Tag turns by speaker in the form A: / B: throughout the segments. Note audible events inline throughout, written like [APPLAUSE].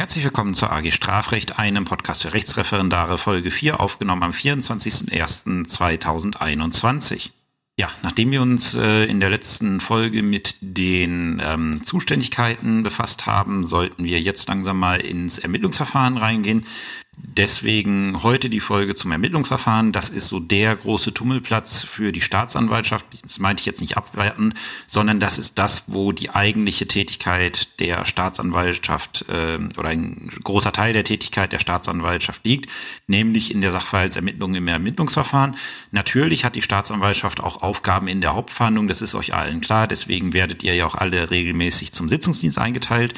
A: Herzlich willkommen zur AG Strafrecht, einem Podcast für Rechtsreferendare, Folge 4, aufgenommen am 24.01.2021. Ja, nachdem wir uns äh, in der letzten Folge mit den ähm, Zuständigkeiten befasst haben, sollten wir jetzt langsam mal ins Ermittlungsverfahren reingehen. Deswegen heute die Folge zum Ermittlungsverfahren. Das ist so der große Tummelplatz für die Staatsanwaltschaft. Das meinte ich jetzt nicht abwerten, sondern das ist das, wo die eigentliche Tätigkeit der Staatsanwaltschaft äh, oder ein großer Teil der Tätigkeit der Staatsanwaltschaft liegt, nämlich in der Sachverhaltsermittlung im Ermittlungsverfahren. Natürlich hat die Staatsanwaltschaft auch Aufgaben in der Hauptverhandlung, das ist euch allen klar. Deswegen werdet ihr ja auch alle regelmäßig zum Sitzungsdienst eingeteilt.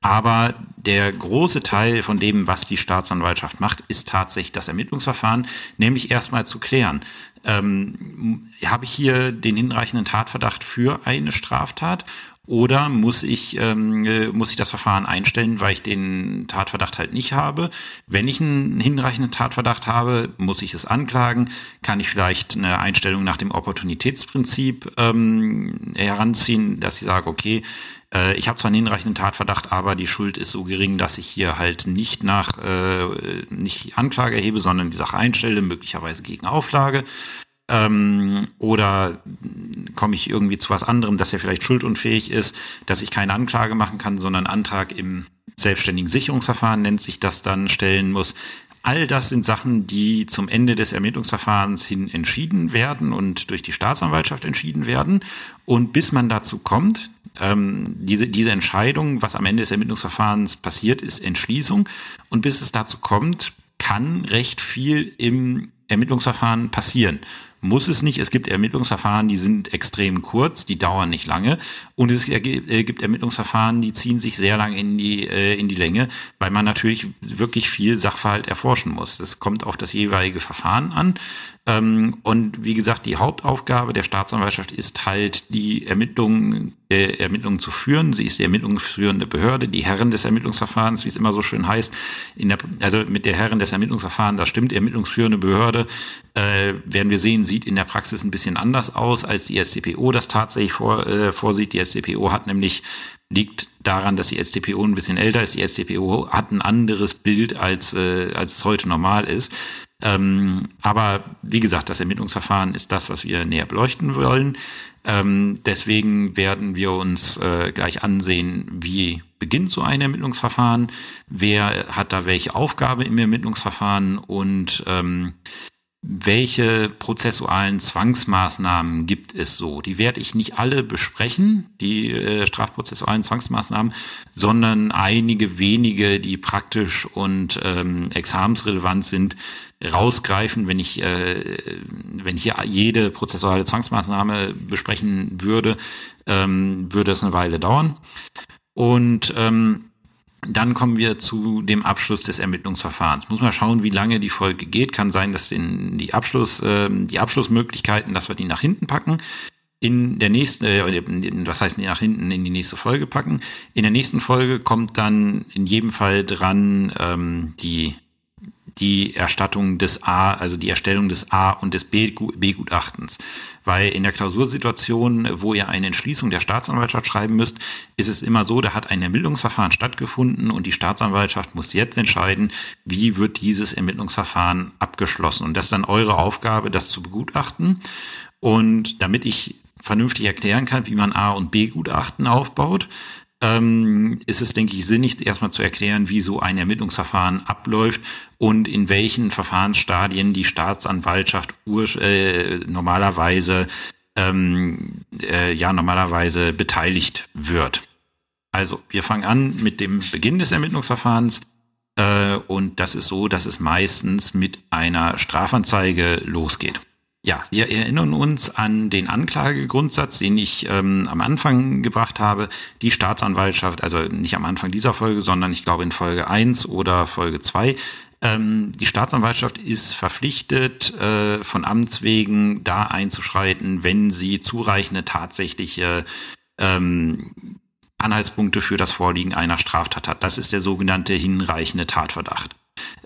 A: Aber der große Teil von dem, was die Staatsanwaltschaft macht, ist tatsächlich das Ermittlungsverfahren, nämlich erstmal zu klären, ähm, habe ich hier den hinreichenden Tatverdacht für eine Straftat oder muss ich, ähm, äh, muss ich das Verfahren einstellen, weil ich den Tatverdacht halt nicht habe? Wenn ich einen hinreichenden Tatverdacht habe, muss ich es anklagen? Kann ich vielleicht eine Einstellung nach dem Opportunitätsprinzip ähm, heranziehen, dass ich sage, okay, äh, ich habe zwar einen hinreichenden Tatverdacht, aber die Schuld ist so gering, dass ich hier halt nicht nach äh, nicht Anklage erhebe, sondern die Sache einstelle, möglicherweise gegen Auflage. Ähm, oder komme ich irgendwie zu was anderem, dass er vielleicht schuldunfähig ist, dass ich keine Anklage machen kann, sondern Antrag im selbstständigen Sicherungsverfahren nennt sich das dann stellen muss. All das sind Sachen, die zum Ende des Ermittlungsverfahrens hin entschieden werden und durch die Staatsanwaltschaft entschieden werden. Und bis man dazu kommt, ähm, diese, diese Entscheidung, was am Ende des Ermittlungsverfahrens passiert, ist Entschließung. Und bis es dazu kommt, kann recht viel im Ermittlungsverfahren passieren muss es nicht. Es gibt Ermittlungsverfahren, die sind extrem kurz, die dauern nicht lange. Und es äh, gibt Ermittlungsverfahren, die ziehen sich sehr lange in die, äh, in die Länge, weil man natürlich wirklich viel Sachverhalt erforschen muss. Das kommt auf das jeweilige Verfahren an. Ähm, und wie gesagt, die Hauptaufgabe der Staatsanwaltschaft ist halt, die Ermittlungen, äh, Ermittlungen zu führen. Sie ist die ermittlungsführende Behörde, die Herren des Ermittlungsverfahrens, wie es immer so schön heißt. Der, also mit der Herren des Ermittlungsverfahrens, das stimmt, ermittlungsführende Behörde, äh, werden wir sehen, sieht in der Praxis ein bisschen anders aus, als die SCPO das tatsächlich vor, äh, vorsieht. Die SCPO hat nämlich liegt daran, dass die SCPO ein bisschen älter ist. Die SCPO hat ein anderes Bild, als, äh, als es heute normal ist. Ähm, aber wie gesagt, das Ermittlungsverfahren ist das, was wir näher beleuchten wollen. Ähm, deswegen werden wir uns äh, gleich ansehen, wie beginnt so ein Ermittlungsverfahren, wer hat da welche Aufgabe im Ermittlungsverfahren und ähm, welche prozessualen Zwangsmaßnahmen gibt es so? Die werde ich nicht alle besprechen, die äh, strafprozessualen Zwangsmaßnahmen, sondern einige wenige, die praktisch und ähm, examensrelevant sind, rausgreifen. Wenn ich, äh, wenn ich hier jede prozessuale Zwangsmaßnahme besprechen würde, ähm, würde es eine Weile dauern. Und ähm, dann kommen wir zu dem Abschluss des Ermittlungsverfahrens. Muss man schauen, wie lange die Folge geht. Kann sein, dass in die Abschluss, äh, die Abschlussmöglichkeiten, dass wir die nach hinten packen. In der nächsten, äh, was heißt nach hinten in die nächste Folge packen. In der nächsten Folge kommt dann in jedem Fall dran ähm, die die Erstattung des A, also die Erstellung des A und des B-Gutachtens. Weil in der Klausursituation, wo ihr eine Entschließung der Staatsanwaltschaft schreiben müsst, ist es immer so, da hat ein Ermittlungsverfahren stattgefunden und die Staatsanwaltschaft muss jetzt entscheiden, wie wird dieses Ermittlungsverfahren abgeschlossen. Und das ist dann eure Aufgabe, das zu begutachten. Und damit ich vernünftig erklären kann, wie man A- und B-Gutachten aufbaut, ähm, ist es, denke ich, sinnig, erstmal zu erklären, wie so ein Ermittlungsverfahren abläuft und in welchen Verfahrensstadien die Staatsanwaltschaft äh, normalerweise ähm, äh, ja normalerweise beteiligt wird. Also wir fangen an mit dem Beginn des Ermittlungsverfahrens äh, und das ist so, dass es meistens mit einer Strafanzeige losgeht. Ja, wir erinnern uns an den Anklagegrundsatz, den ich ähm, am Anfang gebracht habe. Die Staatsanwaltschaft, also nicht am Anfang dieser Folge, sondern ich glaube in Folge 1 oder Folge 2, ähm, die Staatsanwaltschaft ist verpflichtet, äh, von Amts wegen da einzuschreiten, wenn sie zureichende tatsächliche ähm, Anhaltspunkte für das Vorliegen einer Straftat hat. Das ist der sogenannte hinreichende Tatverdacht.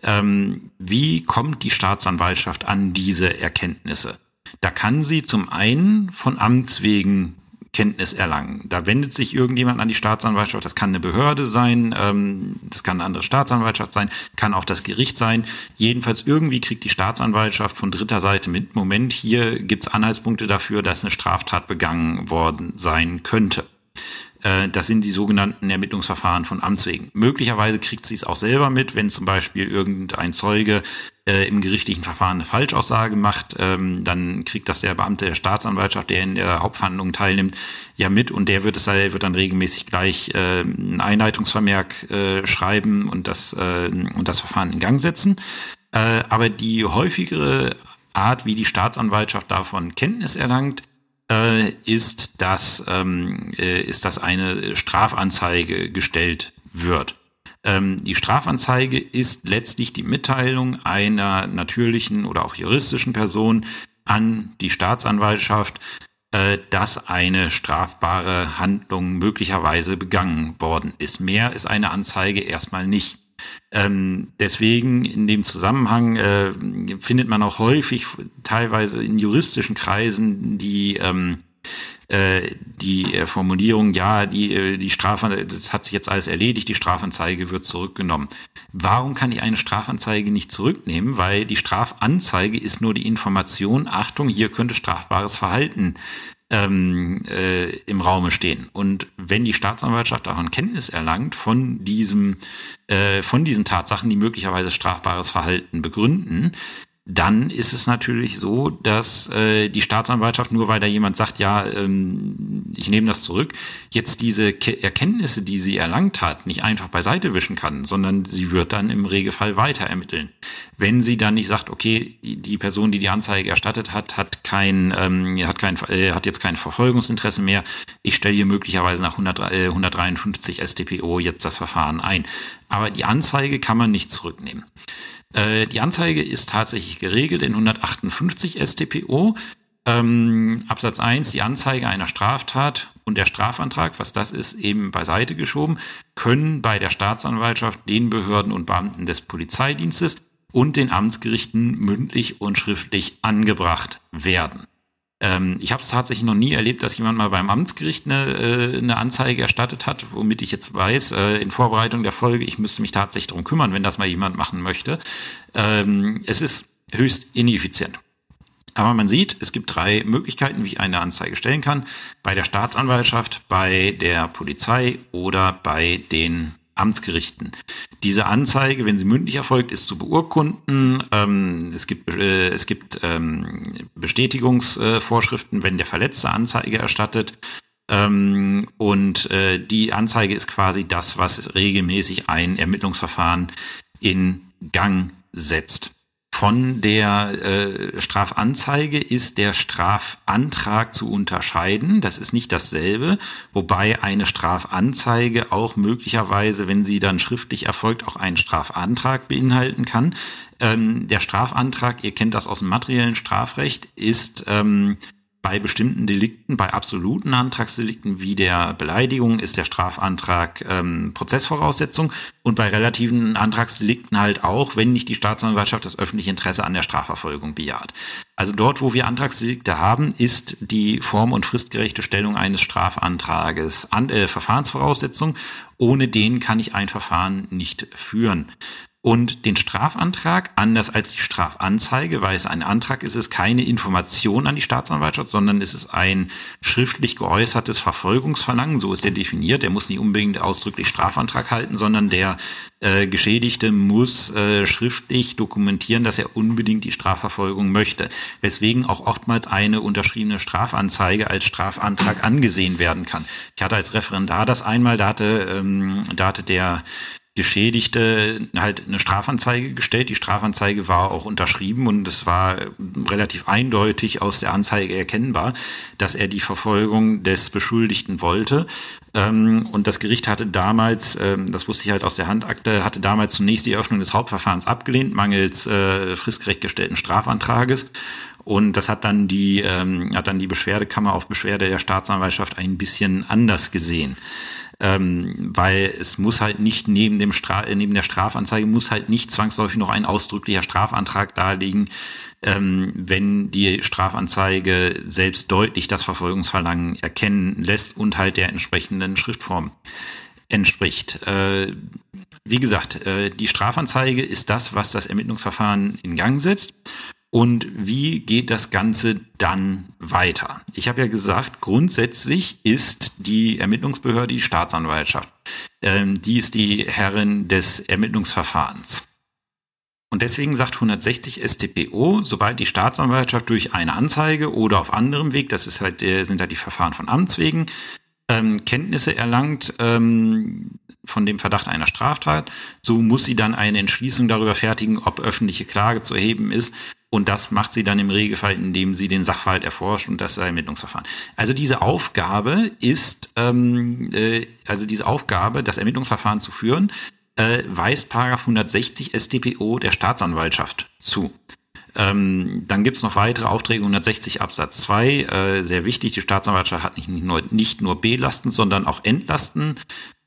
A: Ähm, wie kommt die Staatsanwaltschaft an diese Erkenntnisse? Da kann sie zum einen von Amts wegen Kenntnis erlangen. Da wendet sich irgendjemand an die Staatsanwaltschaft. Das kann eine Behörde sein, ähm, das kann eine andere Staatsanwaltschaft sein, kann auch das Gericht sein. Jedenfalls irgendwie kriegt die Staatsanwaltschaft von dritter Seite mit, Moment, hier gibt's Anhaltspunkte dafür, dass eine Straftat begangen worden sein könnte. Äh, das sind die sogenannten Ermittlungsverfahren von Amts wegen. Möglicherweise kriegt sie es auch selber mit, wenn zum Beispiel irgendein Zeuge äh, im gerichtlichen Verfahren eine Falschaussage macht, ähm, dann kriegt das der Beamte der Staatsanwaltschaft, der in der Hauptverhandlung teilnimmt, ja mit und der wird es wird dann regelmäßig gleich äh, einen Einleitungsvermerk äh, schreiben und das äh, und das Verfahren in Gang setzen. Äh, aber die häufigere Art, wie die Staatsanwaltschaft davon Kenntnis erlangt, äh, ist, dass ähm, äh, ist, dass eine Strafanzeige gestellt wird. Ähm, die Strafanzeige ist letztlich die Mitteilung einer natürlichen oder auch juristischen Person an die Staatsanwaltschaft, äh, dass eine strafbare Handlung möglicherweise begangen worden ist. Mehr ist eine Anzeige erstmal nicht. Ähm, deswegen in dem Zusammenhang äh, findet man auch häufig teilweise in juristischen Kreisen die ähm, äh, die äh, Formulierung, ja, die, äh, die Strafanzeige, das hat sich jetzt alles erledigt, die Strafanzeige wird zurückgenommen. Warum kann ich eine Strafanzeige nicht zurücknehmen? Weil die Strafanzeige ist nur die Information, Achtung, hier könnte strafbares Verhalten ähm, äh, im Raume stehen. Und wenn die Staatsanwaltschaft davon Kenntnis erlangt von diesem, äh, von diesen Tatsachen, die möglicherweise strafbares Verhalten begründen, dann ist es natürlich so, dass äh, die Staatsanwaltschaft, nur weil da jemand sagt, ja, ähm, ich nehme das zurück, jetzt diese Ke Erkenntnisse, die sie erlangt hat, nicht einfach beiseite wischen kann, sondern sie wird dann im Regelfall weiter ermitteln. Wenn sie dann nicht sagt, okay, die Person, die die Anzeige erstattet hat, hat kein, ähm, hat kein, äh, hat jetzt kein Verfolgungsinteresse mehr, ich stelle hier möglicherweise nach 100, äh, 153 StPO jetzt das Verfahren ein. Aber die Anzeige kann man nicht zurücknehmen. Äh, die Anzeige ist tatsächlich geregelt in 158 StPO. Ähm, Absatz 1, die Anzeige einer Straftat und der Strafantrag, was das ist, eben beiseite geschoben, können bei der Staatsanwaltschaft, den Behörden und Beamten des Polizeidienstes und den Amtsgerichten mündlich und schriftlich angebracht werden. Ähm, ich habe es tatsächlich noch nie erlebt, dass jemand mal beim Amtsgericht eine, äh, eine Anzeige erstattet hat, womit ich jetzt weiß, äh, in Vorbereitung der Folge, ich müsste mich tatsächlich darum kümmern, wenn das mal jemand machen möchte. Ähm, es ist höchst ineffizient. Aber man sieht, es gibt drei Möglichkeiten, wie ich eine Anzeige stellen kann. Bei der Staatsanwaltschaft, bei der Polizei oder bei den Amtsgerichten. Diese Anzeige, wenn sie mündlich erfolgt, ist zu beurkunden. Ähm, es gibt, äh, es gibt ähm, Bestätigungsvorschriften, wenn der Verletzte Anzeige erstattet. Ähm, und äh, die Anzeige ist quasi das, was regelmäßig ein Ermittlungsverfahren in Gang setzt. Von der äh, Strafanzeige ist der Strafantrag zu unterscheiden. Das ist nicht dasselbe, wobei eine Strafanzeige auch möglicherweise, wenn sie dann schriftlich erfolgt, auch einen Strafantrag beinhalten kann. Ähm, der Strafantrag, ihr kennt das aus dem materiellen Strafrecht, ist ähm, bei bestimmten Delikten, bei absoluten Antragsdelikten wie der Beleidigung ist der Strafantrag ähm, Prozessvoraussetzung und bei relativen Antragsdelikten halt auch, wenn nicht die Staatsanwaltschaft das öffentliche Interesse an der Strafverfolgung bejaht. Also dort, wo wir Antragsdelikte haben, ist die form- und fristgerechte Stellung eines Strafantrages an, äh, Verfahrensvoraussetzung. Ohne den kann ich ein Verfahren nicht führen. Und den Strafantrag, anders als die Strafanzeige, weil es ein Antrag ist, ist keine Information an die Staatsanwaltschaft, sondern es ist ein schriftlich geäußertes Verfolgungsverlangen, so ist er definiert. Der muss nicht unbedingt ausdrücklich Strafantrag halten, sondern der äh, Geschädigte muss äh, schriftlich dokumentieren, dass er unbedingt die Strafverfolgung möchte. Weswegen auch oftmals eine unterschriebene Strafanzeige als Strafantrag angesehen werden kann. Ich hatte als Referendar das einmal, da hatte, ähm, da hatte der Geschädigte halt eine Strafanzeige gestellt. Die Strafanzeige war auch unterschrieben und es war relativ eindeutig aus der Anzeige erkennbar, dass er die Verfolgung des Beschuldigten wollte. Ähm, und das Gericht hatte damals, ähm, das wusste ich halt aus der Handakte, hatte damals zunächst die Eröffnung des Hauptverfahrens abgelehnt, mangels äh, fristgerecht gestellten Strafantrages. Und das hat dann die, ähm, hat dann die Beschwerdekammer auf Beschwerde der Staatsanwaltschaft ein bisschen anders gesehen. Ähm, weil es muss halt nicht neben dem Stra äh, neben der Strafanzeige muss halt nicht zwangsläufig noch ein ausdrücklicher Strafantrag darlegen, ähm, wenn die Strafanzeige selbst deutlich das Verfolgungsverlangen erkennen lässt und halt der entsprechenden Schriftform entspricht. Äh, wie gesagt, äh, die Strafanzeige ist das, was das Ermittlungsverfahren in Gang setzt. Und wie geht das Ganze dann weiter? Ich habe ja gesagt, grundsätzlich ist die Ermittlungsbehörde die Staatsanwaltschaft. Ähm, die ist die Herrin des Ermittlungsverfahrens. Und deswegen sagt 160 StPO, sobald die Staatsanwaltschaft durch eine Anzeige oder auf anderem Weg, das ist halt, sind halt die Verfahren von Amts wegen, ähm, Kenntnisse erlangt ähm, von dem Verdacht einer Straftat, so muss sie dann eine Entschließung darüber fertigen, ob öffentliche Klage zu erheben ist. Und das macht sie dann im Regelfall, indem sie den Sachverhalt erforscht und das Ermittlungsverfahren. Also diese Aufgabe ist, ähm, äh, also diese Aufgabe, das Ermittlungsverfahren zu führen, äh, weist Paragraph 160 StPO der Staatsanwaltschaft zu. Ähm, dann gibt's noch weitere Aufträge 160 Absatz 2. Äh, sehr wichtig, die Staatsanwaltschaft hat nicht nur, nicht nur B-Lasten, sondern auch Entlasten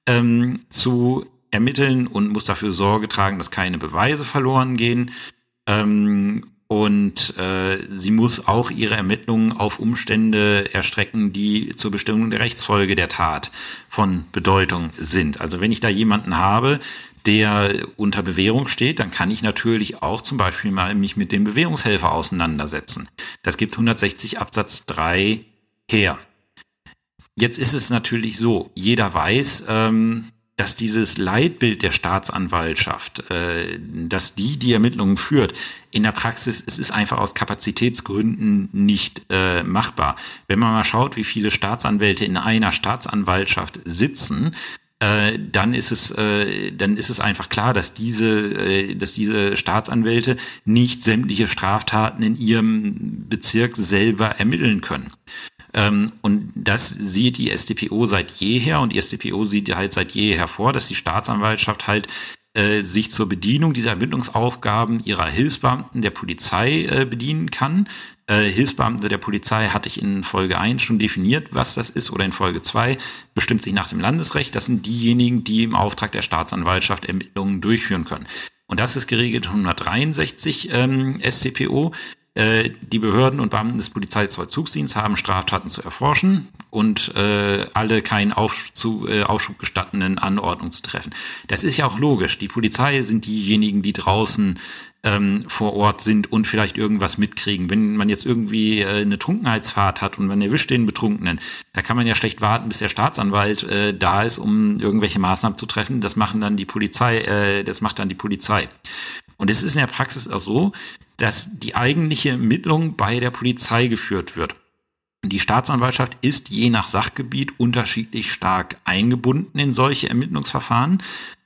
A: ähm, zu ermitteln und muss dafür Sorge tragen, dass keine Beweise verloren gehen. Ähm, und äh, sie muss auch ihre Ermittlungen auf Umstände erstrecken, die zur Bestimmung der Rechtsfolge der Tat von Bedeutung sind. Also wenn ich da jemanden habe, der unter Bewährung steht, dann kann ich natürlich auch zum Beispiel mal mich mit dem Bewährungshelfer auseinandersetzen. Das gibt 160 Absatz 3 her. Jetzt ist es natürlich so, jeder weiß, ähm, dass dieses Leitbild der Staatsanwaltschaft, äh, dass die die Ermittlungen führt, in der Praxis es ist einfach aus Kapazitätsgründen nicht äh, machbar. Wenn man mal schaut, wie viele Staatsanwälte in einer Staatsanwaltschaft sitzen, äh, dann ist es äh, dann ist es einfach klar, dass diese äh, dass diese Staatsanwälte nicht sämtliche Straftaten in ihrem Bezirk selber ermitteln können. Ähm, und das sieht die StPO seit jeher und die StPO sieht halt seit jeher vor, dass die Staatsanwaltschaft halt äh, sich zur Bedienung dieser Ermittlungsaufgaben ihrer Hilfsbeamten der Polizei äh, bedienen kann. Äh, Hilfsbeamte der Polizei hatte ich in Folge 1 schon definiert, was das ist, oder in Folge 2 bestimmt sich nach dem Landesrecht. Das sind diejenigen, die im Auftrag der Staatsanwaltschaft Ermittlungen durchführen können. Und das ist geregelt 163 ähm, SCPO. Äh, die Behörden und Beamten des Polizeivollzugsdienstes haben Straftaten zu erforschen und äh, alle keinen Aufschub, äh, Aufschub gestattenden Anordnungen zu treffen. Das ist ja auch logisch. Die Polizei sind diejenigen, die draußen ähm, vor Ort sind und vielleicht irgendwas mitkriegen. Wenn man jetzt irgendwie äh, eine Trunkenheitsfahrt hat und man erwischt den Betrunkenen, da kann man ja schlecht warten, bis der Staatsanwalt äh, da ist, um irgendwelche Maßnahmen zu treffen. Das machen dann die Polizei, äh, das macht dann die Polizei. Und es ist in der Praxis auch so, dass die eigentliche Ermittlung bei der Polizei geführt wird. Die Staatsanwaltschaft ist je nach Sachgebiet unterschiedlich stark eingebunden in solche Ermittlungsverfahren.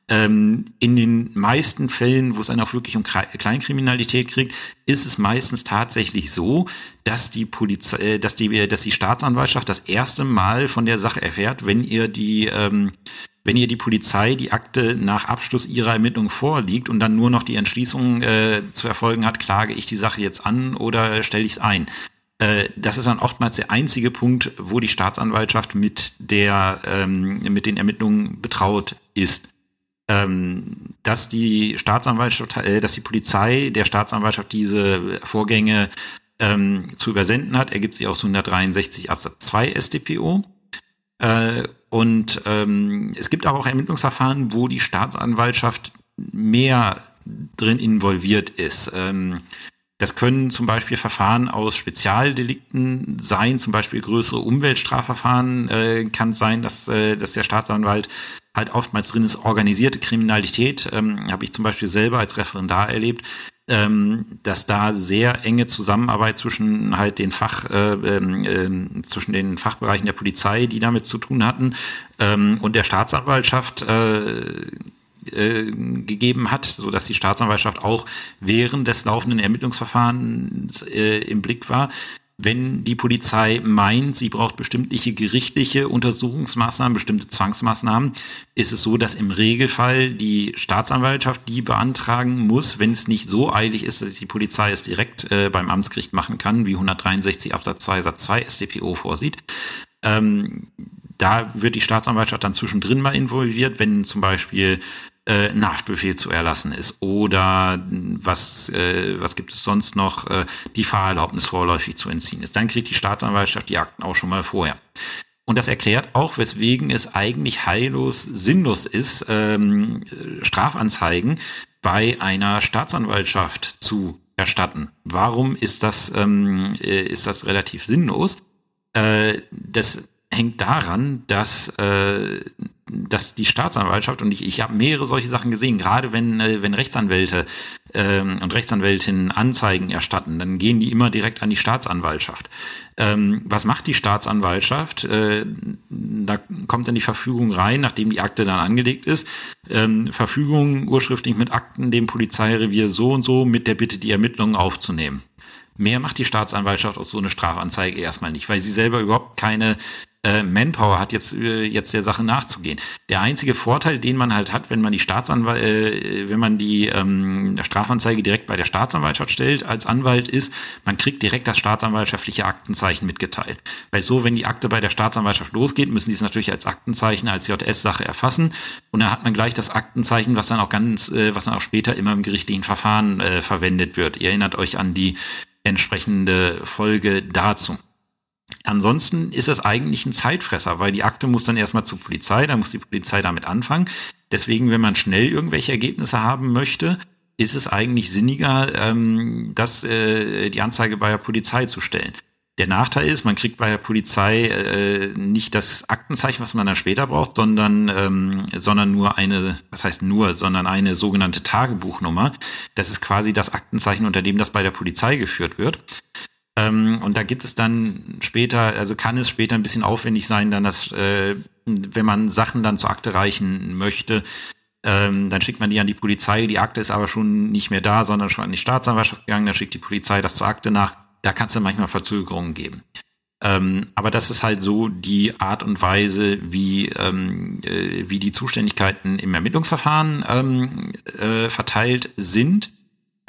A: Ähm, in den meisten Fällen, wo es dann auch wirklich um Kleinkriminalität kriegt, ist es meistens tatsächlich so, dass die Polizei, äh, dass die, dass die Staatsanwaltschaft das erste Mal von der Sache erfährt, wenn ihr die ähm, wenn ihr die Polizei die Akte nach Abschluss ihrer Ermittlung vorliegt und dann nur noch die Entschließung äh, zu erfolgen hat, klage ich die Sache jetzt an oder stelle ich es ein. Äh, das ist dann oftmals der einzige Punkt, wo die Staatsanwaltschaft mit der ähm, mit den Ermittlungen betraut ist. Ähm, dass die Staatsanwaltschaft, äh, dass die Polizei der Staatsanwaltschaft diese Vorgänge ähm, zu übersenden hat, ergibt sich aus 163 Absatz 2 StPO. Äh, und ähm, es gibt aber auch Ermittlungsverfahren, wo die Staatsanwaltschaft mehr drin involviert ist. Ähm, das können zum Beispiel Verfahren aus Spezialdelikten sein, zum Beispiel größere Umweltstrafverfahren äh, kann sein, dass, äh, dass der Staatsanwalt halt oftmals drin ist, organisierte Kriminalität, ähm, habe ich zum Beispiel selber als Referendar erlebt, ähm, dass da sehr enge Zusammenarbeit zwischen halt den Fach, äh, äh, zwischen den Fachbereichen der Polizei, die damit zu tun hatten, ähm, und der Staatsanwaltschaft äh, äh, gegeben hat, so dass die Staatsanwaltschaft auch während des laufenden Ermittlungsverfahrens äh, im Blick war wenn die Polizei meint, sie braucht bestimmte gerichtliche Untersuchungsmaßnahmen, bestimmte Zwangsmaßnahmen, ist es so, dass im Regelfall die Staatsanwaltschaft die beantragen muss, wenn es nicht so eilig ist, dass die Polizei es direkt äh, beim Amtsgericht machen kann, wie 163 Absatz 2 Satz 2 StPO vorsieht. Ähm, da wird die Staatsanwaltschaft dann zwischendrin mal involviert, wenn zum Beispiel äh, ein Haftbefehl zu erlassen ist oder was, äh, was gibt es sonst noch, äh, die Fahrerlaubnis vorläufig zu entziehen ist. Dann kriegt die Staatsanwaltschaft die Akten auch schon mal vorher. Und das erklärt auch, weswegen es eigentlich heillos sinnlos ist, ähm, Strafanzeigen bei einer Staatsanwaltschaft zu erstatten. Warum ist das, ähm, äh, ist das relativ sinnlos? Äh, das hängt daran, dass, äh, dass die Staatsanwaltschaft, und ich, ich habe mehrere solche Sachen gesehen, gerade wenn, äh, wenn Rechtsanwälte ähm, und Rechtsanwältinnen Anzeigen erstatten, dann gehen die immer direkt an die Staatsanwaltschaft. Ähm, was macht die Staatsanwaltschaft? Äh, da kommt dann die Verfügung rein, nachdem die Akte dann angelegt ist. Ähm, Verfügung urschriftlich mit Akten dem Polizeirevier so und so mit der Bitte, die Ermittlungen aufzunehmen. Mehr macht die Staatsanwaltschaft aus so eine Strafanzeige erstmal nicht, weil sie selber überhaupt keine äh, Manpower hat, jetzt, äh, jetzt der Sache nachzugehen. Der einzige Vorteil, den man halt hat, wenn man die Staatsanwalt, äh, wenn man die ähm, Strafanzeige direkt bei der Staatsanwaltschaft stellt als Anwalt, ist, man kriegt direkt das staatsanwaltschaftliche Aktenzeichen mitgeteilt. Weil so, wenn die Akte bei der Staatsanwaltschaft losgeht, müssen die es natürlich als Aktenzeichen, als JS-Sache erfassen. Und dann hat man gleich das Aktenzeichen, was dann auch ganz, äh, was dann auch später immer im gerichtlichen Verfahren äh, verwendet wird. Ihr erinnert euch an die entsprechende Folge dazu. Ansonsten ist es eigentlich ein Zeitfresser, weil die Akte muss dann erstmal zur Polizei, dann muss die Polizei damit anfangen. Deswegen, wenn man schnell irgendwelche Ergebnisse haben möchte, ist es eigentlich sinniger, ähm, das, äh, die Anzeige bei der Polizei zu stellen. Der Nachteil ist, man kriegt bei der Polizei äh, nicht das Aktenzeichen, was man dann später braucht, sondern, ähm, sondern nur eine, was heißt nur, sondern eine sogenannte Tagebuchnummer. Das ist quasi das Aktenzeichen, unter dem das bei der Polizei geführt wird. Ähm, und da gibt es dann später, also kann es später ein bisschen aufwendig sein, dann das, äh, wenn man Sachen dann zur Akte reichen möchte, ähm, dann schickt man die an die Polizei. Die Akte ist aber schon nicht mehr da, sondern schon an die Staatsanwaltschaft gegangen. Dann schickt die Polizei das zur Akte nach. Da kann es dann manchmal Verzögerungen geben. Ähm, aber das ist halt so die Art und Weise, wie, ähm, äh, wie die Zuständigkeiten im Ermittlungsverfahren ähm, äh, verteilt sind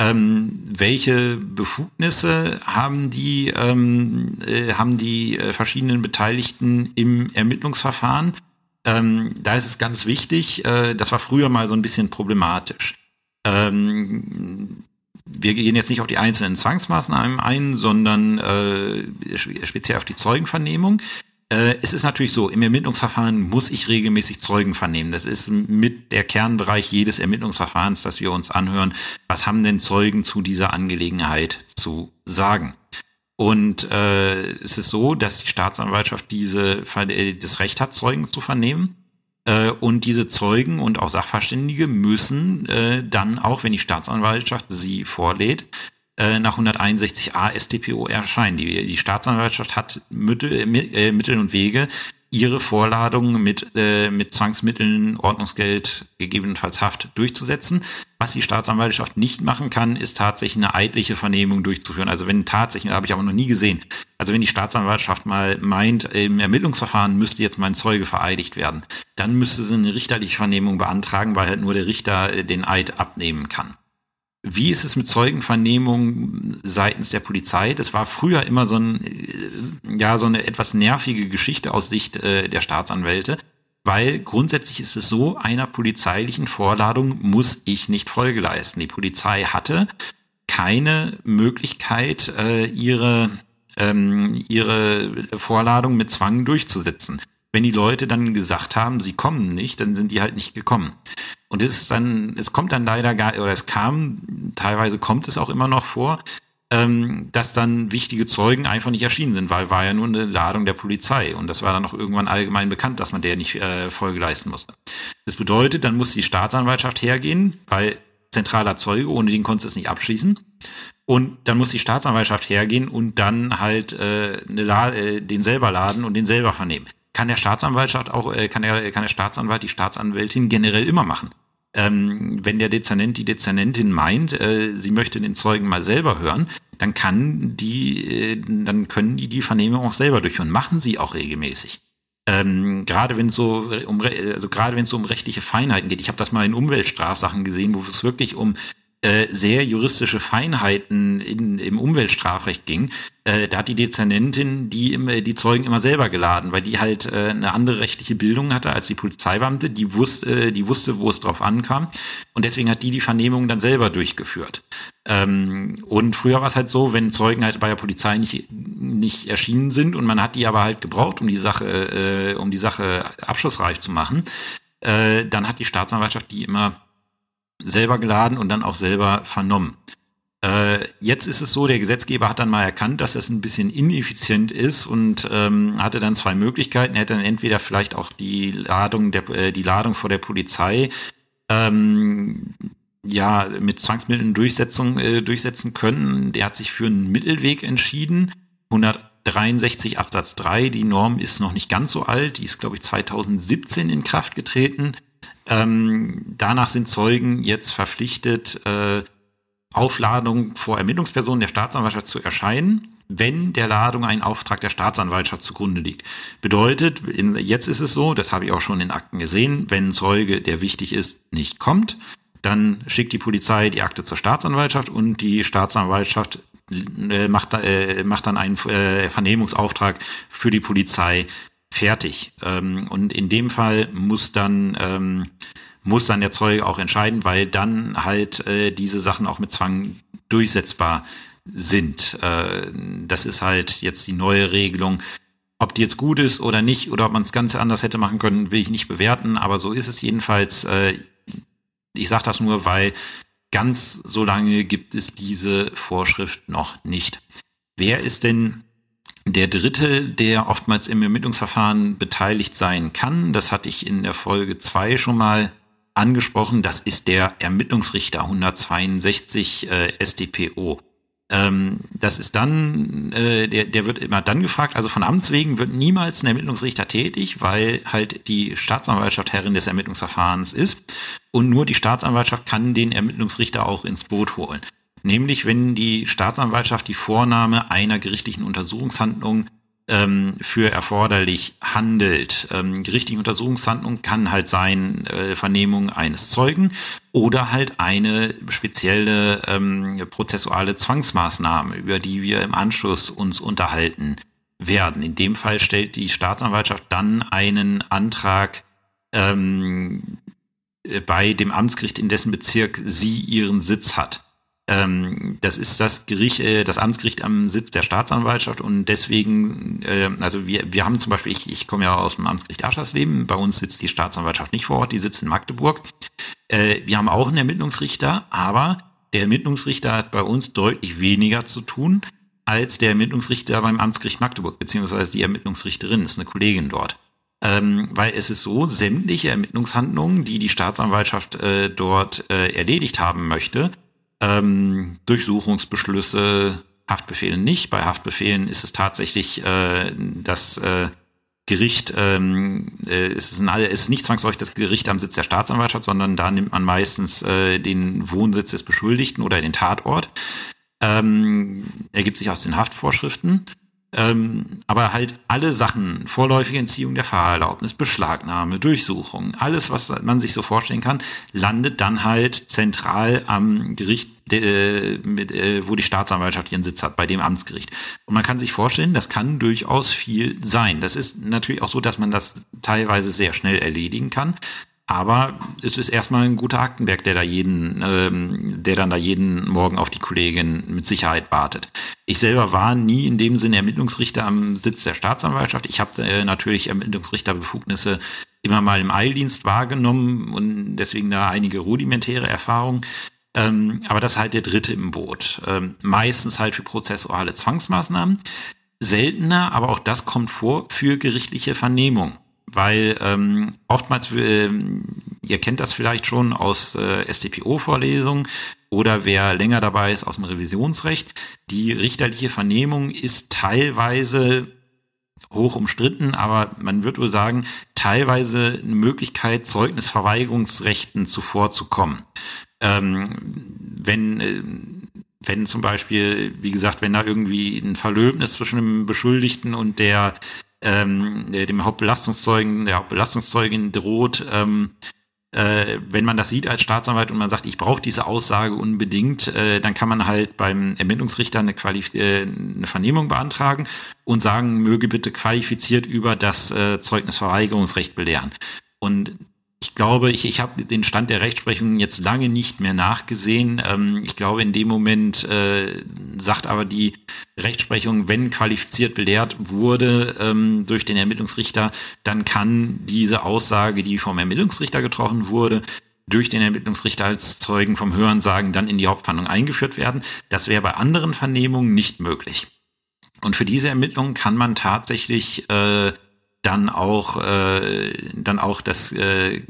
A: ähm, welche Befugnisse haben die, ähm, äh, haben die äh, verschiedenen Beteiligten im Ermittlungsverfahren? Ähm, da ist es ganz wichtig, äh, das war früher mal so ein bisschen problematisch. Ähm, wir gehen jetzt nicht auf die einzelnen Zwangsmaßnahmen ein, sondern äh, speziell auf die Zeugenvernehmung. Äh, es ist natürlich so, im Ermittlungsverfahren muss ich regelmäßig Zeugen vernehmen. Das ist mit der Kernbereich jedes Ermittlungsverfahrens, dass wir uns anhören, was haben denn Zeugen zu dieser Angelegenheit zu sagen. Und äh, es ist so, dass die Staatsanwaltschaft diese äh, das Recht hat, Zeugen zu vernehmen. Äh, und diese Zeugen und auch Sachverständige müssen äh, dann auch, wenn die Staatsanwaltschaft sie vorlädt, äh, nach 161a StPO erscheinen. Die, die Staatsanwaltschaft hat Mittel, äh, Mittel und Wege, ihre Vorladung mit, äh, mit Zwangsmitteln, Ordnungsgeld, gegebenenfalls Haft durchzusetzen. Was die Staatsanwaltschaft nicht machen kann, ist tatsächlich eine eidliche Vernehmung durchzuführen. Also wenn tatsächlich, habe ich aber noch nie gesehen, also wenn die Staatsanwaltschaft mal meint, im Ermittlungsverfahren müsste jetzt mein Zeuge vereidigt werden, dann müsste sie eine richterliche Vernehmung beantragen, weil halt nur der Richter äh, den Eid abnehmen kann. Wie ist es mit Zeugenvernehmung seitens der Polizei? Das war früher immer so ein, äh, ja, so eine etwas nervige Geschichte aus Sicht äh, der Staatsanwälte, weil grundsätzlich ist es so, einer polizeilichen Vorladung muss ich nicht Folge leisten. Die Polizei hatte keine Möglichkeit, äh, ihre, ähm, ihre Vorladung mit Zwang durchzusetzen wenn die Leute dann gesagt haben, sie kommen nicht, dann sind die halt nicht gekommen. Und es ist dann, es kommt dann leider gar, oder es kam, teilweise kommt es auch immer noch vor, ähm, dass dann wichtige Zeugen einfach nicht erschienen sind, weil war ja nur eine Ladung der Polizei und das war dann auch irgendwann allgemein bekannt, dass man der nicht äh, Folge leisten musste. Das bedeutet, dann muss die Staatsanwaltschaft hergehen, weil zentraler Zeuge, ohne den konntest du es nicht abschließen. Und dann muss die Staatsanwaltschaft hergehen und dann halt äh, eine, äh, den selber laden und den selber vernehmen kann der Staatsanwaltschaft auch, äh, kann der, kann der Staatsanwalt, die Staatsanwältin generell immer machen. Ähm, wenn der Dezernent, die Dezernentin meint, äh, sie möchte den Zeugen mal selber hören, dann kann die, äh, dann können die die Vernehmung auch selber durchführen. Machen sie auch regelmäßig. Ähm, gerade wenn es so um also gerade wenn es so um rechtliche Feinheiten geht. Ich habe das mal in Umweltstrafsachen gesehen, wo es wirklich um äh, sehr juristische Feinheiten in, im Umweltstrafrecht ging, äh, da hat die Dezernentin die, die Zeugen immer selber geladen, weil die halt äh, eine andere rechtliche Bildung hatte als die Polizeibeamte, die wusste, äh, die wusste, wo es drauf ankam und deswegen hat die die Vernehmung dann selber durchgeführt. Ähm, und früher war es halt so, wenn Zeugen halt bei der Polizei nicht, nicht erschienen sind und man hat die aber halt gebraucht, um die Sache, äh, um die Sache abschlussreif zu machen, äh, dann hat die Staatsanwaltschaft die immer selber geladen und dann auch selber vernommen. Äh, jetzt ist es so, der Gesetzgeber hat dann mal erkannt, dass das ein bisschen ineffizient ist und ähm, hatte dann zwei Möglichkeiten. Er hätte dann entweder vielleicht auch die Ladung der äh, die Ladung vor der Polizei ähm, ja mit Zwangsmitteln Durchsetzung äh, durchsetzen können. Der hat sich für einen Mittelweg entschieden. 163 Absatz 3, die Norm ist noch nicht ganz so alt, die ist glaube ich 2017 in Kraft getreten. Ähm, danach sind Zeugen jetzt verpflichtet, äh, Aufladung vor Ermittlungspersonen der Staatsanwaltschaft zu erscheinen, wenn der Ladung ein Auftrag der Staatsanwaltschaft zugrunde liegt. Bedeutet, in, jetzt ist es so, das habe ich auch schon in Akten gesehen, wenn ein Zeuge, der wichtig ist, nicht kommt, dann schickt die Polizei die Akte zur Staatsanwaltschaft und die Staatsanwaltschaft äh, macht, äh, macht dann einen äh, Vernehmungsauftrag für die Polizei fertig. Ähm, und in dem Fall muss dann ähm, muss dann der Zeuge auch entscheiden, weil dann halt äh, diese Sachen auch mit Zwang durchsetzbar sind. Äh, das ist halt jetzt die neue Regelung. Ob die jetzt gut ist oder nicht, oder ob man es ganz anders hätte machen können, will ich nicht bewerten, aber so ist es jedenfalls. Äh, ich sage das nur, weil ganz so lange gibt es diese Vorschrift noch nicht. Wer ist denn der dritte, der oftmals im Ermittlungsverfahren beteiligt sein kann, das hatte ich in der Folge zwei schon mal angesprochen, das ist der Ermittlungsrichter 162 äh, StPO. Ähm, das ist dann, äh, der, der wird immer dann gefragt, also von Amts wegen wird niemals ein Ermittlungsrichter tätig, weil halt die Staatsanwaltschaft Herrin des Ermittlungsverfahrens ist und nur die Staatsanwaltschaft kann den Ermittlungsrichter auch ins Boot holen. Nämlich, wenn die Staatsanwaltschaft die Vornahme einer gerichtlichen Untersuchungshandlung ähm, für erforderlich handelt. Ähm, gerichtliche Untersuchungshandlung kann halt sein äh, Vernehmung eines Zeugen oder halt eine spezielle ähm, prozessuale Zwangsmaßnahme, über die wir im Anschluss uns unterhalten werden. In dem Fall stellt die Staatsanwaltschaft dann einen Antrag ähm, bei dem Amtsgericht, in dessen Bezirk sie ihren Sitz hat. Ähm, das ist das Gericht, äh, das Amtsgericht am Sitz der Staatsanwaltschaft und deswegen, äh, also wir, wir haben zum Beispiel, ich, ich komme ja aus dem Amtsgericht Aschersleben, bei uns sitzt die Staatsanwaltschaft nicht vor Ort, die sitzt in Magdeburg. Äh, wir haben auch einen Ermittlungsrichter, aber der Ermittlungsrichter hat bei uns deutlich weniger zu tun als der Ermittlungsrichter beim Amtsgericht Magdeburg, beziehungsweise die Ermittlungsrichterin, ist eine Kollegin dort. Ähm, weil es ist so, sämtliche Ermittlungshandlungen, die die Staatsanwaltschaft äh, dort äh, erledigt haben möchte, ähm, Durchsuchungsbeschlüsse, Haftbefehle nicht. Bei Haftbefehlen ist es tatsächlich äh, das äh, Gericht, ähm, äh, ist, es ein, ist nicht zwangsläufig das Gericht am Sitz der Staatsanwaltschaft, sondern da nimmt man meistens äh, den Wohnsitz des Beschuldigten oder den Tatort. Ähm, ergibt sich aus den Haftvorschriften. Ähm, aber halt alle Sachen, vorläufige Entziehung der Fahrerlaubnis, Beschlagnahme, Durchsuchung, alles, was man sich so vorstellen kann, landet dann halt zentral am Gericht, äh, mit, äh, wo die Staatsanwaltschaft ihren Sitz hat, bei dem Amtsgericht. Und man kann sich vorstellen, das kann durchaus viel sein. Das ist natürlich auch so, dass man das teilweise sehr schnell erledigen kann. Aber es ist erstmal ein guter Aktenberg, der da jeden, ähm, der dann da jeden Morgen auf die Kollegin mit Sicherheit wartet. Ich selber war nie in dem Sinne Ermittlungsrichter am Sitz der Staatsanwaltschaft. Ich habe äh, natürlich Ermittlungsrichterbefugnisse immer mal im Eildienst wahrgenommen und deswegen da einige rudimentäre Erfahrungen. Ähm, aber das ist halt der dritte im Boot. Ähm, meistens halt für prozessuale Zwangsmaßnahmen. Seltener, aber auch das kommt vor, für gerichtliche Vernehmung weil ähm, oftmals, äh, ihr kennt das vielleicht schon aus äh, StPO-Vorlesungen oder wer länger dabei ist aus dem Revisionsrecht, die richterliche Vernehmung ist teilweise hoch umstritten, aber man wird wohl sagen, teilweise eine Möglichkeit, Zeugnisverweigerungsrechten zuvorzukommen. Ähm, wenn äh, wenn zum Beispiel, wie gesagt, wenn da irgendwie ein Verlöbnis zwischen dem Beschuldigten und der ähm, dem Hauptbelastungszeugen, der Hauptbelastungszeugin droht, ähm, äh, wenn man das sieht als Staatsanwalt und man sagt, ich brauche diese Aussage unbedingt, äh, dann kann man halt beim Ermittlungsrichter eine, Qualif äh, eine Vernehmung beantragen und sagen, möge bitte qualifiziert über das äh, Zeugnisverweigerungsrecht belehren. Und ich glaube, ich, ich habe den Stand der Rechtsprechung jetzt lange nicht mehr nachgesehen. Ähm, ich glaube, in dem Moment äh, sagt aber die Rechtsprechung, wenn qualifiziert belehrt wurde ähm, durch den Ermittlungsrichter, dann kann diese Aussage, die vom Ermittlungsrichter getroffen wurde, durch den Ermittlungsrichter als Zeugen vom Hörensagen dann in die Hauptverhandlung eingeführt werden. Das wäre bei anderen Vernehmungen nicht möglich. Und für diese Ermittlungen kann man tatsächlich äh, dann auch äh, dann auch das äh,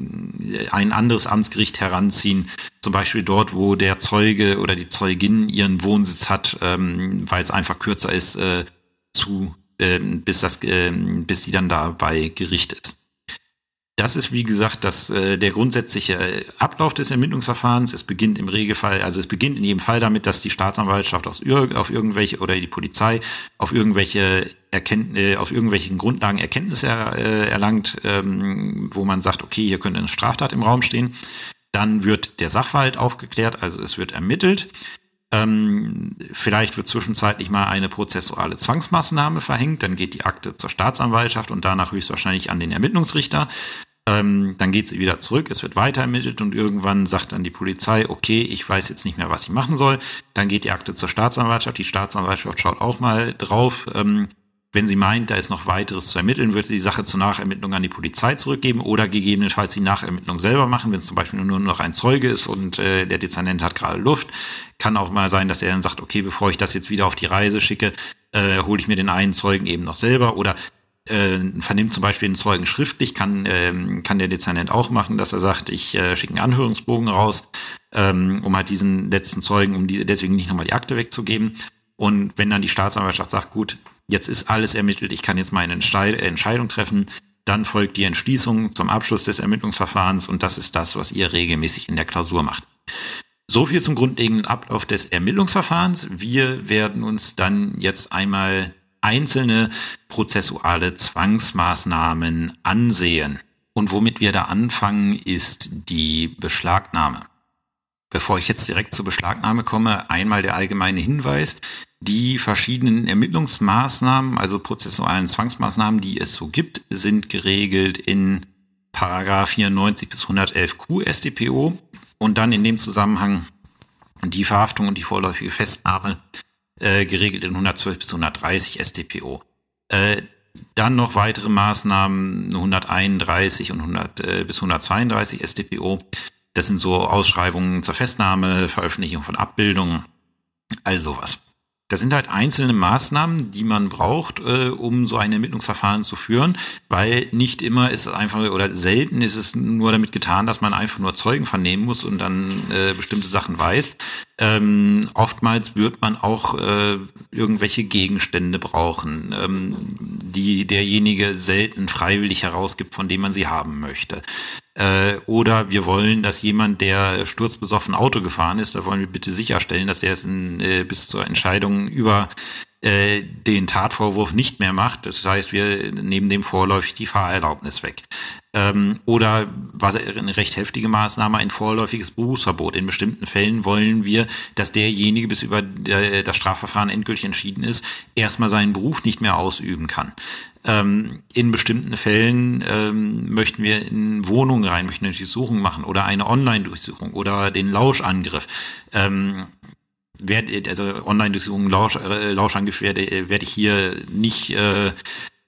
A: ein anderes Amtsgericht heranziehen, zum Beispiel dort, wo der Zeuge oder die Zeugin ihren Wohnsitz hat, ähm, weil es einfach kürzer ist äh, zu äh, bis das äh, bis die dann da bei Gericht ist. Das ist, wie gesagt, das, äh, der grundsätzliche Ablauf des Ermittlungsverfahrens. Es beginnt im Regelfall, also es beginnt in jedem Fall damit, dass die Staatsanwaltschaft aus, auf irgendwelche oder die Polizei auf irgendwelche Erkenntnisse, auf irgendwelchen Grundlagen Erkenntnisse äh, erlangt, ähm, wo man sagt, okay, hier könnte eine Straftat im Raum stehen. Dann wird der Sachverhalt aufgeklärt, also es wird ermittelt. Ähm, vielleicht wird zwischenzeitlich mal eine prozessuale Zwangsmaßnahme verhängt, dann geht die Akte zur Staatsanwaltschaft und danach höchstwahrscheinlich an den Ermittlungsrichter. Ähm, dann geht sie wieder zurück, es wird weiter ermittelt und irgendwann sagt dann die Polizei, okay, ich weiß jetzt nicht mehr, was ich machen soll. Dann geht die Akte zur Staatsanwaltschaft, die Staatsanwaltschaft schaut auch mal drauf. Ähm, wenn sie meint, da ist noch weiteres zu ermitteln, wird sie die Sache zur Nachermittlung an die Polizei zurückgeben oder gegebenenfalls die Nachermittlung selber machen, wenn es zum Beispiel nur noch ein Zeuge ist und äh, der Dezernent hat gerade Luft. Kann auch mal sein, dass er dann sagt, okay, bevor ich das jetzt wieder auf die Reise schicke, äh, hole ich mir den einen Zeugen eben noch selber oder äh, vernimmt zum Beispiel einen Zeugen schriftlich, kann, äh, kann der Dezernent auch machen, dass er sagt, ich äh, schicke einen Anhörungsbogen raus, ähm, um halt diesen letzten Zeugen, um die, deswegen nicht nochmal die Akte wegzugeben. Und wenn dann die Staatsanwaltschaft sagt, gut, jetzt ist alles ermittelt, ich kann jetzt meine Entscheidung treffen, dann folgt die Entschließung zum Abschluss des Ermittlungsverfahrens und das ist das, was ihr regelmäßig in der Klausur macht. So viel zum grundlegenden Ablauf des Ermittlungsverfahrens. Wir werden uns dann jetzt einmal einzelne prozessuale Zwangsmaßnahmen ansehen. Und womit wir da anfangen, ist die Beschlagnahme. Bevor ich jetzt direkt zur Beschlagnahme komme, einmal der allgemeine Hinweis. Die verschiedenen Ermittlungsmaßnahmen, also prozessualen Zwangsmaßnahmen, die es so gibt, sind geregelt in Paragraph 94 bis 111 Q StPO und dann in dem Zusammenhang die Verhaftung und die vorläufige Festnahme äh, geregelt in 112 bis 130 StPO. Äh, dann noch weitere Maßnahmen 131 und 100 äh, bis 132 StPO. Das sind so Ausschreibungen zur Festnahme, Veröffentlichung von Abbildungen, all sowas. Das sind halt einzelne Maßnahmen, die man braucht, äh, um so ein Ermittlungsverfahren zu führen, weil nicht immer ist es einfach oder selten ist es nur damit getan, dass man einfach nur Zeugen vernehmen muss und dann äh, bestimmte Sachen weiß. Ähm, oftmals wird man auch äh, irgendwelche Gegenstände brauchen, ähm, die derjenige selten freiwillig herausgibt, von dem man sie haben möchte. Äh, oder wir wollen, dass jemand, der sturzbesoffen Auto gefahren ist, da wollen wir bitte sicherstellen, dass er es in, äh, bis zur Entscheidung über äh, den Tatvorwurf nicht mehr macht. Das heißt, wir nehmen dem vorläufig die Fahrerlaubnis weg. Ähm, oder was eine recht heftige Maßnahme, ein vorläufiges Berufsverbot. In bestimmten Fällen wollen wir, dass derjenige, bis über das Strafverfahren endgültig entschieden ist, erstmal seinen Beruf nicht mehr ausüben kann. Ähm, in bestimmten Fällen ähm, möchten wir in Wohnungen rein, möchten eine Durchsuchung machen oder eine Online-Durchsuchung oder den Lauschangriff. Ähm, werd, also Online-Durchsuchung, Lausch, äh, Lauschangriff werde, werde ich hier nicht äh,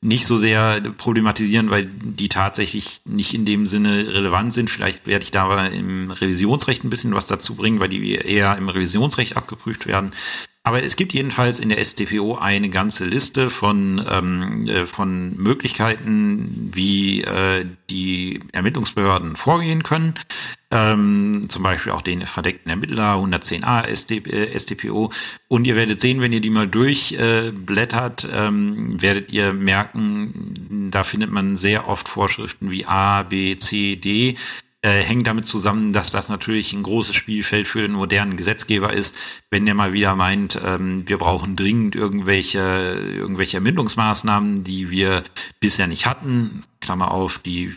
A: nicht so sehr problematisieren, weil die tatsächlich nicht in dem Sinne relevant sind. Vielleicht werde ich da im Revisionsrecht ein bisschen was dazu bringen, weil die eher im Revisionsrecht abgeprüft werden. Aber es gibt jedenfalls in der StPO eine ganze Liste von, ähm, äh, von Möglichkeiten, wie äh, die Ermittlungsbehörden vorgehen können. Ähm, zum Beispiel auch den verdeckten Ermittler 110a SD, äh, StPO. Und ihr werdet sehen, wenn ihr die mal durchblättert, äh, ähm, werdet ihr merken, da findet man sehr oft Vorschriften wie A, B, C, D äh, hängt damit zusammen, dass das natürlich ein großes Spielfeld für den modernen Gesetzgeber ist, wenn der mal wieder meint, ähm, wir brauchen dringend irgendwelche, irgendwelche Ermittlungsmaßnahmen, die wir bisher nicht hatten. Klammer auf, die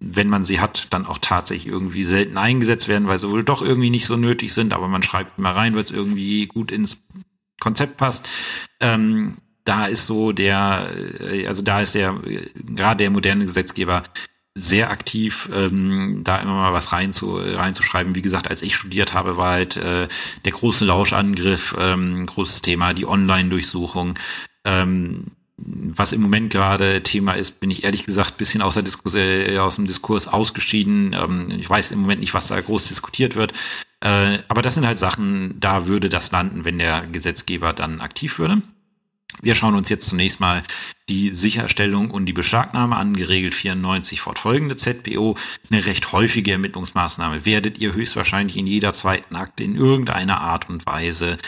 A: wenn man sie hat, dann auch tatsächlich irgendwie selten eingesetzt werden, weil sie wohl doch irgendwie nicht so nötig sind, aber man schreibt immer rein, weil es irgendwie gut ins Konzept passt. Ähm, da ist so der, äh, also da ist der, gerade der moderne Gesetzgeber sehr aktiv, ähm, da immer mal was rein zu, reinzuschreiben. Wie gesagt, als ich studiert habe, war halt äh, der große Lauschangriff ähm, großes Thema, die Online-Durchsuchung. Ähm, was im Moment gerade Thema ist, bin ich ehrlich gesagt bisschen aus, der Diskurs, äh, aus dem Diskurs ausgeschieden. Ähm, ich weiß im Moment nicht, was da groß diskutiert wird. Äh, aber das sind halt Sachen, da würde das landen, wenn der Gesetzgeber dann aktiv würde. Wir schauen uns jetzt zunächst mal die Sicherstellung und die Beschlagnahme an, geregelt 94 fortfolgende ZBO, eine recht häufige Ermittlungsmaßnahme. Werdet ihr höchstwahrscheinlich in jeder zweiten Akte in irgendeiner Art und Weise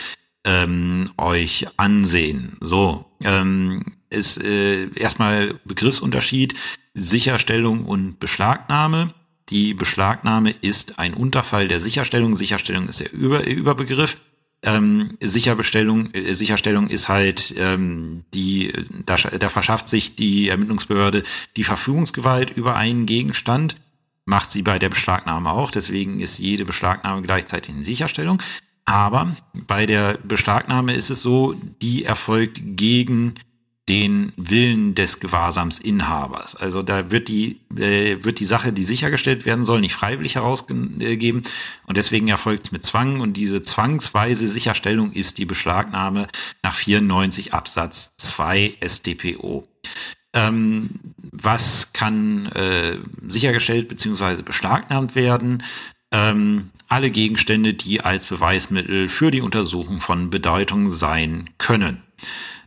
A: ähm, euch ansehen. So, ähm, ist äh, erstmal Begriffsunterschied, Sicherstellung und Beschlagnahme. Die Beschlagnahme ist ein Unterfall der Sicherstellung. Sicherstellung ist der Über Überbegriff. Ähm, Sicherbestellung, äh, Sicherstellung ist halt ähm, die, da, da verschafft sich die Ermittlungsbehörde die Verfügungsgewalt über einen Gegenstand, macht sie bei der Beschlagnahme auch. Deswegen ist jede Beschlagnahme gleichzeitig eine Sicherstellung. Aber bei der Beschlagnahme ist es so, die erfolgt gegen den Willen des Gewahrsamsinhabers. Also da wird die, äh, wird die Sache, die sichergestellt werden soll, nicht freiwillig herausgegeben und deswegen erfolgt es mit Zwang und diese zwangsweise Sicherstellung ist die Beschlagnahme nach 94 Absatz 2 StPO. Ähm, was kann äh, sichergestellt bzw. beschlagnahmt werden? Ähm, alle Gegenstände, die als Beweismittel für die Untersuchung von Bedeutung sein können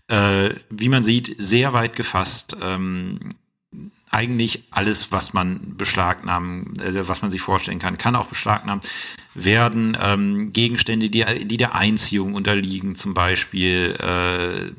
A: äh, wie man sieht, sehr weit gefasst. Ähm, eigentlich alles, was man beschlagnahmen, äh, was man sich vorstellen kann, kann auch beschlagnahmt werden. Ähm, Gegenstände, die, die der Einziehung unterliegen, zum Beispiel, äh,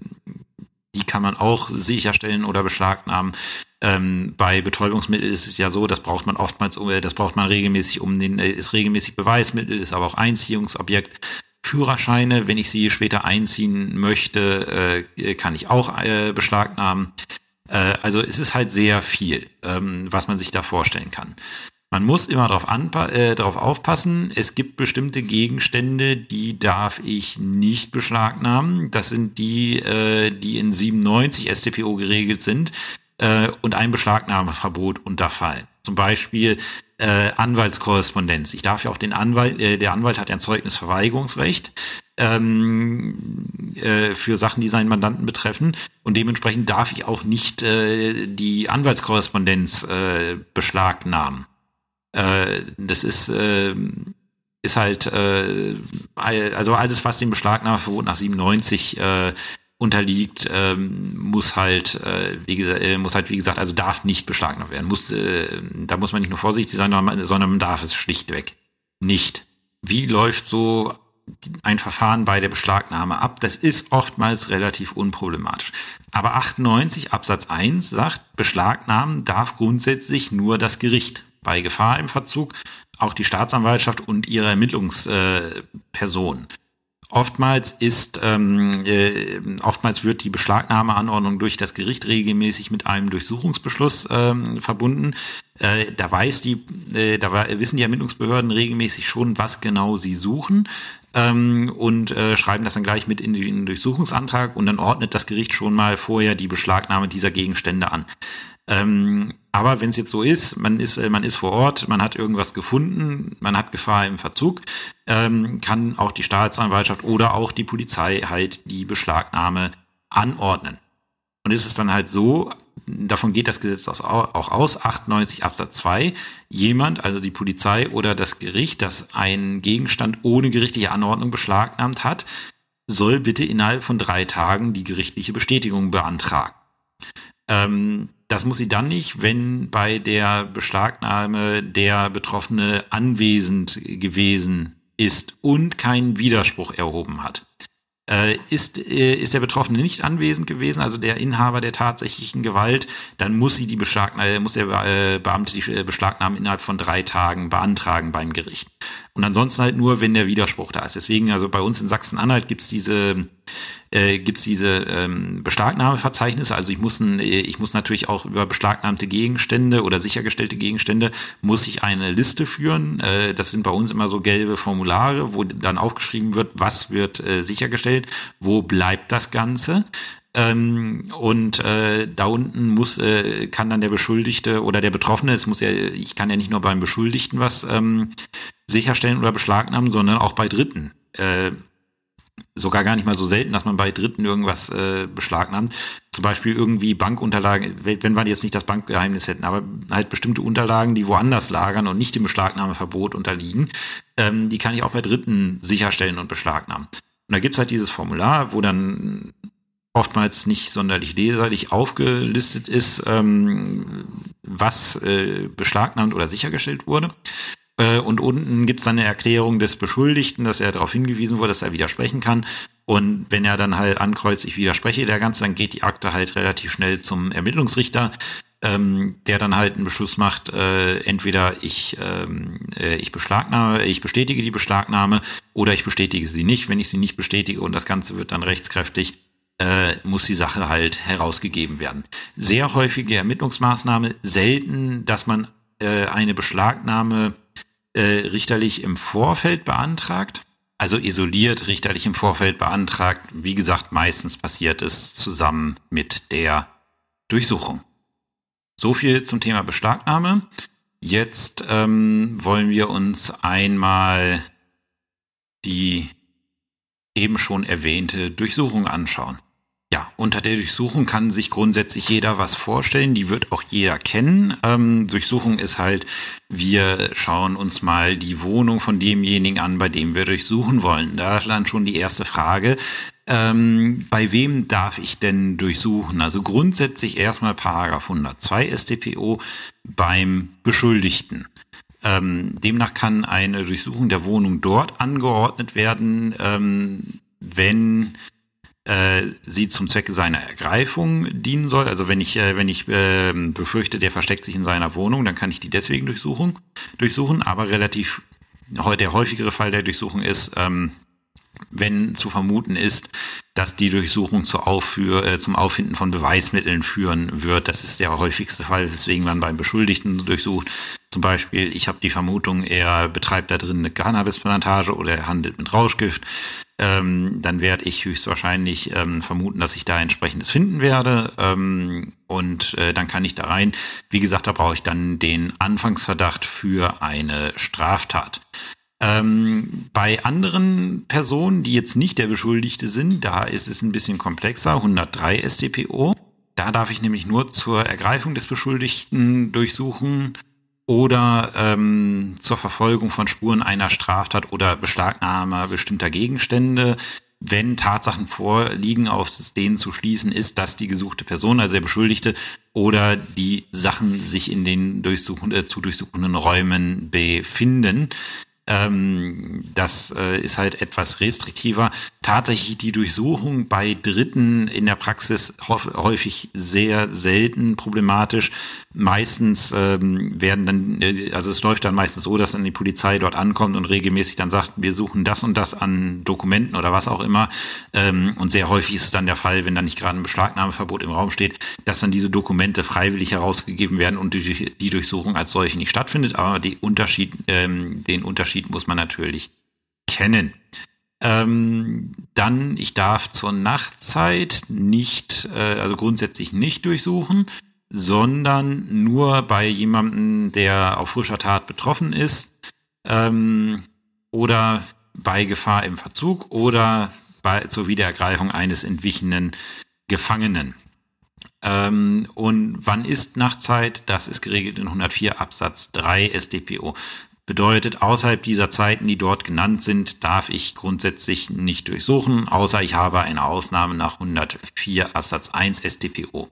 A: die kann man auch sicherstellen oder beschlagnahmen. Ähm, bei Betäubungsmitteln ist es ja so, das braucht man oftmals, äh, das braucht man regelmäßig um den, äh, ist regelmäßig Beweismittel, ist aber auch Einziehungsobjekt. Führerscheine, wenn ich sie später einziehen möchte, äh, kann ich auch äh, beschlagnahmen. Äh, also es ist halt sehr viel, ähm, was man sich da vorstellen kann. Man muss immer darauf, äh, darauf aufpassen. Es gibt bestimmte Gegenstände, die darf ich nicht beschlagnahmen. Das sind die, äh, die in 97 StPO geregelt sind äh, und ein Beschlagnahmeverbot unterfallen. Zum Beispiel äh, Anwaltskorrespondenz. Ich darf ja auch den Anwalt, äh, der Anwalt hat ja ein Zeugnisverweigerungsrecht ähm, äh, für Sachen, die seinen Mandanten betreffen. Und dementsprechend darf ich auch nicht äh, die Anwaltskorrespondenz äh, beschlagnahmen. Äh, das ist, äh, ist halt, äh, also alles, was dem Beschlagnahmeverbot nach 97 äh, unterliegt, ähm, muss halt, äh, wie gesagt, äh, muss halt, wie gesagt, also darf nicht beschlagnahmt werden. Muss, äh, da muss man nicht nur vorsichtig sein, sondern man darf es schlichtweg nicht. Wie läuft so ein Verfahren bei der Beschlagnahme ab? Das ist oftmals relativ unproblematisch. Aber 98 Absatz 1 sagt, beschlagnahmen darf grundsätzlich nur das Gericht. Bei Gefahr im Verzug auch die Staatsanwaltschaft und ihre Ermittlungsperson. Äh, Oftmals ist, ähm, äh, oftmals wird die Beschlagnahmeanordnung durch das Gericht regelmäßig mit einem Durchsuchungsbeschluss ähm, verbunden. Äh, da weiß die, äh, da wissen die Ermittlungsbehörden regelmäßig schon, was genau sie suchen ähm, und äh, schreiben das dann gleich mit in den Durchsuchungsantrag und dann ordnet das Gericht schon mal vorher die Beschlagnahme dieser Gegenstände an. Ähm, aber wenn es jetzt so ist, man ist, äh, man ist vor Ort, man hat irgendwas gefunden, man hat Gefahr im Verzug, ähm, kann auch die Staatsanwaltschaft oder auch die Polizei halt die Beschlagnahme anordnen. Und es ist dann halt so, davon geht das Gesetz auch aus, 98 Absatz 2, jemand, also die Polizei oder das Gericht, das einen Gegenstand ohne gerichtliche Anordnung beschlagnahmt hat, soll bitte innerhalb von drei Tagen die gerichtliche Bestätigung beantragen. Ähm, das muss sie dann nicht, wenn bei der Beschlagnahme der Betroffene anwesend gewesen ist und keinen Widerspruch erhoben hat. Äh, ist, äh, ist der Betroffene nicht anwesend gewesen, also der Inhaber der tatsächlichen Gewalt, dann muss sie die Beschlagnahme, äh, muss der äh, Beamte die äh, Beschlagnahme innerhalb von drei Tagen beantragen beim Gericht. Und ansonsten halt nur, wenn der Widerspruch da ist. Deswegen, also bei uns in Sachsen-Anhalt gibt's diese äh, gibt es diese ähm, Beschlagnahmeverzeichnisse. Also ich muss, ein, äh, ich muss natürlich auch über beschlagnahmte Gegenstände oder sichergestellte Gegenstände muss ich eine Liste führen. Äh, das sind bei uns immer so gelbe Formulare, wo dann aufgeschrieben wird, was wird äh, sichergestellt, wo bleibt das Ganze. Ähm, und äh, da unten muss, äh, kann dann der Beschuldigte oder der Betroffene, es muss ja, ich kann ja nicht nur beim Beschuldigten was ähm, sicherstellen oder beschlagnahmen, sondern auch bei Dritten. Äh, sogar gar nicht mal so selten, dass man bei Dritten irgendwas äh, beschlagnahmt. Zum Beispiel irgendwie Bankunterlagen, wenn wir jetzt nicht das Bankgeheimnis hätten, aber halt bestimmte Unterlagen, die woanders lagern und nicht dem Beschlagnahmeverbot unterliegen, ähm, die kann ich auch bei Dritten sicherstellen und beschlagnahmen. Und da gibt's halt dieses Formular, wo dann oftmals nicht sonderlich leserlich aufgelistet ist, ähm, was äh, beschlagnahmt oder sichergestellt wurde. Äh, und unten gibt's dann eine Erklärung des Beschuldigten, dass er darauf hingewiesen wurde, dass er widersprechen kann. Und wenn er dann halt ankreuzt, ich widerspreche der Ganze, dann geht die Akte halt relativ schnell zum Ermittlungsrichter, ähm, der dann halt einen Beschluss macht, äh, entweder ich, ähm, äh, ich beschlagnahme, ich bestätige die Beschlagnahme oder ich bestätige sie nicht. Wenn ich sie nicht bestätige und das Ganze wird dann rechtskräftig, äh, muss die Sache halt herausgegeben werden. Sehr häufige Ermittlungsmaßnahme, selten, dass man äh, eine Beschlagnahme äh, richterlich im Vorfeld beantragt, also isoliert richterlich im Vorfeld beantragt. Wie gesagt, meistens passiert es zusammen mit der Durchsuchung. So viel zum Thema Beschlagnahme. Jetzt ähm, wollen wir uns einmal die eben schon erwähnte Durchsuchung anschauen. Ja, unter der Durchsuchung kann sich grundsätzlich jeder was vorstellen, die wird auch jeder kennen. Ähm, Durchsuchung ist halt, wir schauen uns mal die Wohnung von demjenigen an, bei dem wir durchsuchen wollen. Da ist dann schon die erste Frage, ähm, bei wem darf ich denn durchsuchen? Also grundsätzlich erstmal Paragraph 102 StPO beim Beschuldigten. Ähm, demnach kann eine Durchsuchung der Wohnung dort angeordnet werden, ähm, wenn sie zum Zwecke seiner Ergreifung dienen soll. Also wenn ich, äh, wenn ich äh, befürchte, der versteckt sich in seiner Wohnung, dann kann ich die deswegen durchsuchen, durchsuchen. Aber relativ der häufigere Fall der Durchsuchung ist, ähm, wenn zu vermuten ist, dass die Durchsuchung Aufführ, äh, zum Auffinden von Beweismitteln führen wird. Das ist der häufigste Fall, weswegen man beim Beschuldigten durchsucht. Zum Beispiel, ich habe die Vermutung, er betreibt da drin eine Cannabisplantage oder er handelt mit Rauschgift ähm, dann werde ich höchstwahrscheinlich ähm, vermuten, dass ich da entsprechendes finden werde. Ähm, und äh, dann kann ich da rein. Wie gesagt, da brauche ich dann den Anfangsverdacht für eine Straftat. Ähm, bei anderen Personen, die jetzt nicht der Beschuldigte sind, da ist es ein bisschen komplexer, 103 StPO. Da darf ich nämlich nur zur Ergreifung des Beschuldigten durchsuchen oder ähm, zur Verfolgung von Spuren einer Straftat oder Beschlagnahme bestimmter Gegenstände, wenn Tatsachen vorliegen, auf denen zu schließen ist, dass die gesuchte Person, also der Beschuldigte, oder die Sachen sich in den durchsuchen, äh, zu durchsuchenden Räumen befinden. Ähm, das äh, ist halt etwas restriktiver. Tatsächlich die Durchsuchung bei Dritten in der Praxis häufig sehr selten problematisch. Meistens ähm, werden dann, äh, also es läuft dann meistens so, dass dann die Polizei dort ankommt und regelmäßig dann sagt, wir suchen das und das an Dokumenten oder was auch immer. Ähm, und sehr häufig ist es dann der Fall, wenn da nicht gerade ein Beschlagnahmeverbot im Raum steht, dass dann diese Dokumente freiwillig herausgegeben werden und die, die Durchsuchung als solche nicht stattfindet. Aber die Unterschied, ähm, den Unterschied Unterschied muss man natürlich kennen. Ähm, dann, ich darf zur Nachtzeit nicht, äh, also grundsätzlich nicht durchsuchen, sondern nur bei jemandem, der auf frischer Tat betroffen ist ähm, oder bei Gefahr im Verzug oder bei, zur Wiederergreifung eines entwichenen Gefangenen. Ähm, und wann ist Nachtzeit? Das ist geregelt in 104 Absatz 3 StPO. Bedeutet, außerhalb dieser Zeiten, die dort genannt sind, darf ich grundsätzlich nicht durchsuchen, außer ich habe eine Ausnahme nach 104 Absatz 1 StPO.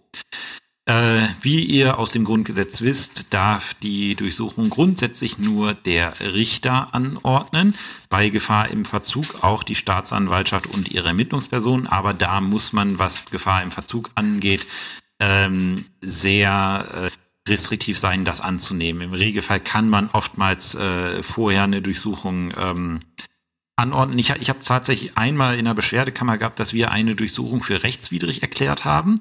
A: Äh, wie ihr aus dem Grundgesetz wisst, darf die Durchsuchung grundsätzlich nur der Richter anordnen, bei Gefahr im Verzug auch die Staatsanwaltschaft und ihre Ermittlungspersonen, aber da muss man, was Gefahr im Verzug angeht, ähm, sehr äh, restriktiv sein, das anzunehmen. Im Regelfall kann man oftmals äh, vorher eine Durchsuchung ähm, anordnen. Ich, ich habe tatsächlich einmal in der Beschwerdekammer gehabt, dass wir eine Durchsuchung für rechtswidrig erklärt haben.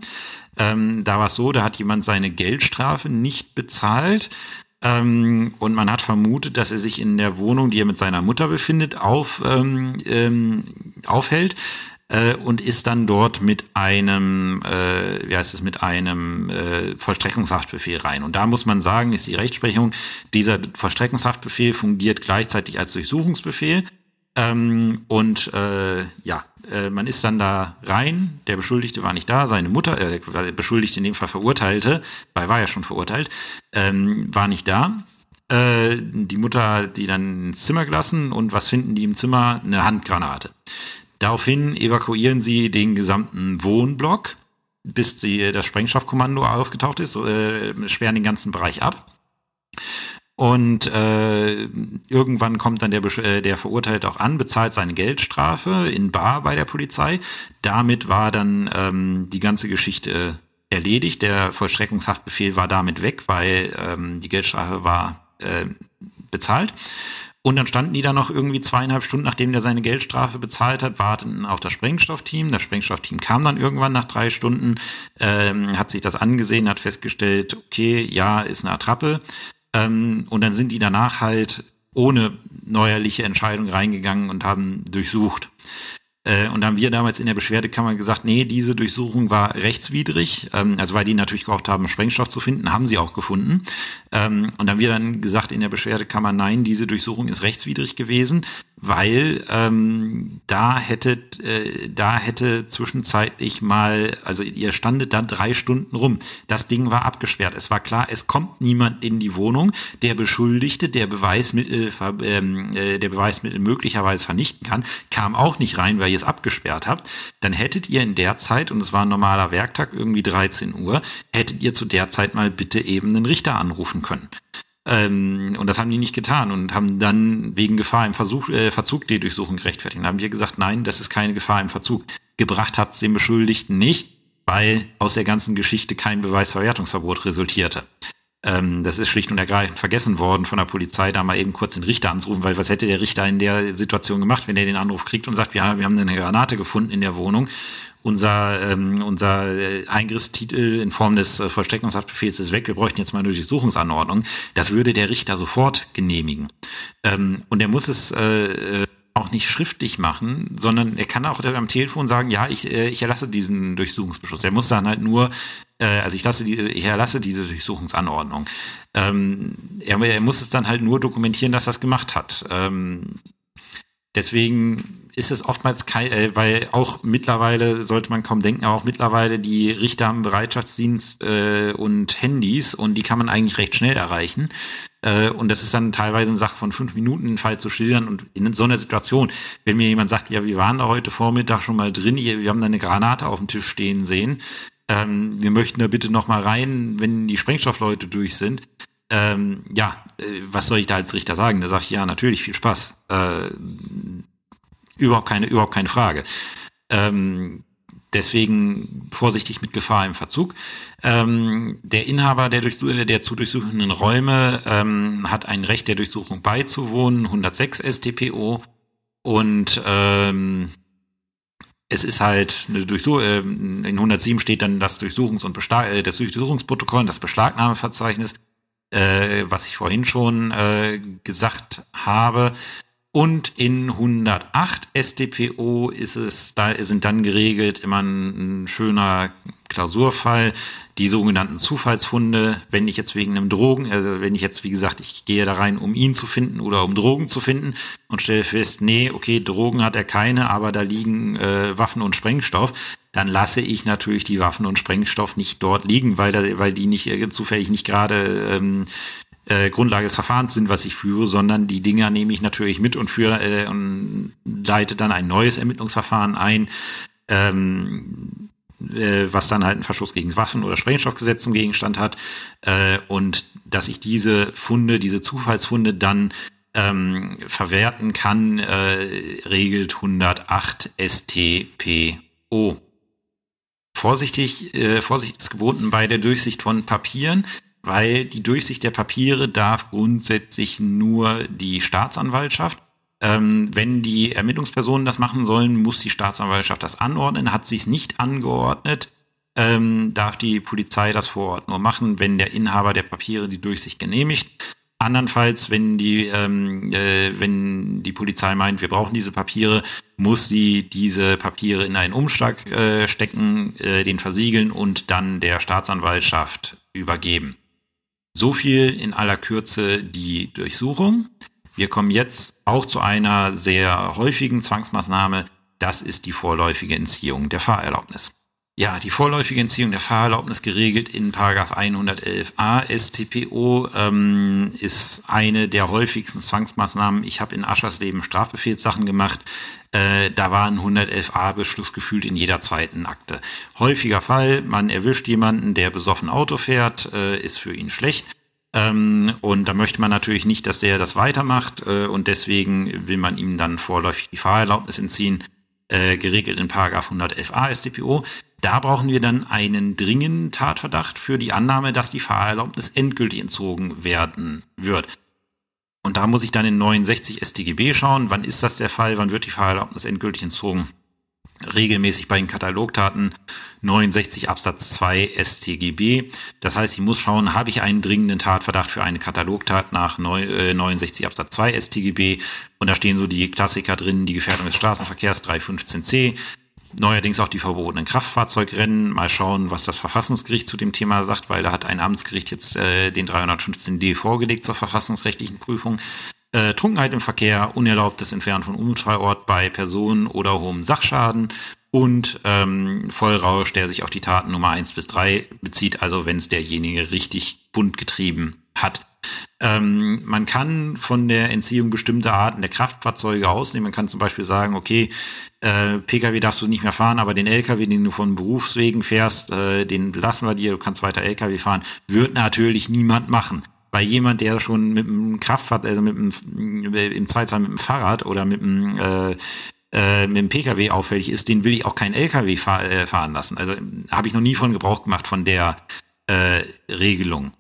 A: Ähm, da war es so, da hat jemand seine Geldstrafe nicht bezahlt. Ähm, und man hat vermutet, dass er sich in der Wohnung, die er mit seiner Mutter befindet, auf, ähm, ähm, aufhält äh, und ist dann dort mit einem, äh, wie heißt es, mit einem äh, Vollstreckungshaftbefehl rein. Und da muss man sagen, ist die Rechtsprechung, dieser Vollstreckungshaftbefehl fungiert gleichzeitig als Durchsuchungsbefehl. Ähm, und äh, ja, äh, man ist dann da rein, der Beschuldigte war nicht da, seine Mutter, äh, Beschuldigte in dem Fall Verurteilte, weil war ja schon verurteilt, ähm, war nicht da. Äh, die Mutter die dann ins Zimmer gelassen und was finden die im Zimmer? Eine Handgranate. Daraufhin evakuieren sie den gesamten Wohnblock, bis die, das Sprengstoffkommando aufgetaucht ist, äh, sperren den ganzen Bereich ab. Und äh, irgendwann kommt dann der, äh, der Verurteilte auch an, bezahlt seine Geldstrafe in Bar bei der Polizei. Damit war dann ähm, die ganze Geschichte erledigt. Der Vollstreckungshaftbefehl war damit weg, weil ähm, die Geldstrafe war äh, bezahlt. Und dann standen die da noch irgendwie zweieinhalb Stunden, nachdem der seine Geldstrafe bezahlt hat, warteten auf das Sprengstoffteam. Das Sprengstoffteam kam dann irgendwann nach drei Stunden, ähm, hat sich das angesehen, hat festgestellt, okay, ja, ist eine Attrappe. Ähm, und dann sind die danach halt ohne neuerliche Entscheidung reingegangen und haben durchsucht. Äh, und da haben wir damals in der Beschwerdekammer gesagt, nee, diese Durchsuchung war rechtswidrig, ähm, also weil die natürlich gehofft haben, Sprengstoff zu finden, haben sie auch gefunden. Ähm, und dann haben wir dann gesagt in der Beschwerdekammer, nein, diese Durchsuchung ist rechtswidrig gewesen, weil ähm, da hätte äh, da hätte zwischenzeitlich mal, also ihr standet da drei Stunden rum. Das Ding war abgesperrt. Es war klar, es kommt niemand in die Wohnung. Der Beschuldigte, der Beweismittel, ähm, äh, der Beweismittel möglicherweise vernichten kann, kam auch nicht rein, weil ihr es abgesperrt habt. Dann hättet ihr in der Zeit, und es war ein normaler Werktag, irgendwie 13 Uhr, hättet ihr zu der Zeit mal bitte eben einen Richter anrufen können. Ähm, und das haben die nicht getan und haben dann wegen Gefahr im Versuch, äh, Verzug die Durchsuchung gerechtfertigt. Dann haben wir gesagt, nein, das ist keine Gefahr im Verzug. Gebracht hat den Beschuldigten nicht, weil aus der ganzen Geschichte kein Beweisverwertungsverbot resultierte. Ähm, das ist schlicht und ergreifend vergessen worden von der Polizei, da mal eben kurz den Richter anzurufen, weil was hätte der Richter in der Situation gemacht, wenn er den Anruf kriegt und sagt, wir, wir haben eine Granate gefunden in der Wohnung. Unser, ähm, unser äh, Eingriffstitel in Form des äh, Vollstreckungshaftbefehls ist weg, wir bräuchten jetzt mal eine Durchsuchungsanordnung, das würde der Richter sofort genehmigen. Ähm, und er muss es äh, äh, auch nicht schriftlich machen, sondern er kann auch am Telefon sagen, ja, ich, äh, ich erlasse diesen Durchsuchungsbeschluss. Er muss dann halt nur, äh, also ich lasse die, ich erlasse diese Durchsuchungsanordnung. Ähm, er, er muss es dann halt nur dokumentieren, dass er es gemacht hat. Ähm, Deswegen ist es oftmals kein, äh, weil auch mittlerweile sollte man kaum denken, aber auch mittlerweile die Richter haben Bereitschaftsdienst äh, und Handys und die kann man eigentlich recht schnell erreichen. Äh, und das ist dann teilweise eine Sache von fünf Minuten, einen Fall zu schildern. Und in so einer Situation, wenn mir jemand sagt, ja, wir waren da heute Vormittag schon mal drin, wir haben da eine Granate auf dem Tisch stehen sehen, ähm, wir möchten da bitte noch mal rein, wenn die Sprengstoffleute durch sind, ähm, ja, äh, was soll ich da als Richter sagen? Da sage ich, ja, natürlich, viel Spaß. Äh, überhaupt keine, überhaupt keine Frage. Ähm, deswegen vorsichtig mit Gefahr im Verzug. Ähm, der Inhaber der, durch, der zu durchsuchenden Räume ähm, hat ein Recht der Durchsuchung beizuwohnen, 106 StPO. Und ähm, es ist halt eine Durchsuchung, äh, in 107 steht dann das Durchsuchungs- und Beschlag, äh, das Durchsuchungsprotokoll, das Beschlagnahmeverzeichnis äh, was ich vorhin schon äh, gesagt habe. Und in 108 StPO ist es, da sind dann geregelt immer ein, ein schöner Klausurfall, die sogenannten Zufallsfunde, wenn ich jetzt wegen einem Drogen, also wenn ich jetzt, wie gesagt, ich gehe da rein, um ihn zu finden oder um Drogen zu finden und stelle fest, nee, okay, Drogen hat er keine, aber da liegen äh, Waffen und Sprengstoff, dann lasse ich natürlich die Waffen und Sprengstoff nicht dort liegen, weil, da, weil die nicht äh, zufällig nicht gerade ähm, äh, Grundlage des Verfahrens sind, was ich führe, sondern die Dinger nehme ich natürlich mit und führe äh, und leite dann ein neues Ermittlungsverfahren ein, ähm, äh, was dann halt einen Verschluss gegen Waffen- oder Sprengstoffgesetz zum Gegenstand hat äh, und dass ich diese Funde, diese Zufallsfunde dann ähm, verwerten kann, äh, regelt 108 StPO vorsichtig, äh, Vorsicht ist geboten bei der Durchsicht von Papieren, weil die Durchsicht der Papiere darf grundsätzlich nur die Staatsanwaltschaft. Ähm, wenn die Ermittlungspersonen das machen sollen, muss die Staatsanwaltschaft das anordnen. Hat sie es nicht angeordnet, ähm, darf die Polizei das vor Ort nur machen, wenn der Inhaber der Papiere die Durchsicht genehmigt. Andernfalls, wenn die, ähm, äh, wenn die Polizei meint, wir brauchen diese Papiere, muss sie diese Papiere in einen Umschlag äh, stecken, äh, den versiegeln und dann der Staatsanwaltschaft übergeben. So viel in aller Kürze die Durchsuchung. Wir kommen jetzt auch zu einer sehr häufigen Zwangsmaßnahme. Das ist die vorläufige Entziehung der Fahrerlaubnis. Ja, die vorläufige Entziehung der Fahrerlaubnis geregelt in Paragraph 111a StPO ähm, ist eine der häufigsten Zwangsmaßnahmen. Ich habe in Aschersleben Strafbefehlssachen gemacht. Äh, da war ein 111a Beschluss gefühlt in jeder zweiten Akte. Häufiger Fall, man erwischt jemanden, der besoffen Auto fährt, äh, ist für ihn schlecht. Ähm, und da möchte man natürlich nicht, dass der das weitermacht äh, und deswegen will man ihm dann vorläufig die Fahrerlaubnis entziehen, äh, geregelt in Paragraph 111a StPO. Da brauchen wir dann einen dringenden Tatverdacht für die Annahme, dass die Fahrerlaubnis endgültig entzogen werden wird. Und da muss ich dann in 69 StGB schauen, wann ist das der Fall, wann wird die Fahrerlaubnis endgültig entzogen. Regelmäßig bei den Katalogtaten 69 Absatz 2 StGB. Das heißt, ich muss schauen, habe ich einen dringenden Tatverdacht für eine Katalogtat nach 69 äh, Absatz 2 StGB. Und da stehen so die Klassiker drin, die Gefährdung des Straßenverkehrs 315c, Neuerdings auch die verbotenen Kraftfahrzeugrennen. Mal schauen, was das Verfassungsgericht zu dem Thema sagt, weil da hat ein Amtsgericht jetzt äh, den 315d vorgelegt zur verfassungsrechtlichen Prüfung. Äh, Trunkenheit im Verkehr, unerlaubtes Entfernen von Unfallort bei Personen oder hohem Sachschaden und ähm, Vollrausch, der sich auf die Taten Nummer eins bis drei bezieht, also wenn es derjenige richtig bunt getrieben hat. Ähm, man kann von der Entziehung bestimmte Arten der Kraftfahrzeuge ausnehmen. Man kann zum Beispiel sagen, okay, äh, Pkw darfst du nicht mehr fahren, aber den Lkw, den du von Berufswegen fährst, äh, den lassen wir dir, du kannst weiter Lkw fahren, wird natürlich niemand machen. Weil jemand, der schon mit einem Kraftfahrzeug, also mit einem, im Zweifelsfall mit einem Fahrrad oder mit einem, äh, äh, mit dem Pkw auffällig ist, den will ich auch kein Lkw fahr, äh, fahren lassen. Also habe ich noch nie von Gebrauch gemacht von der äh, Regelung.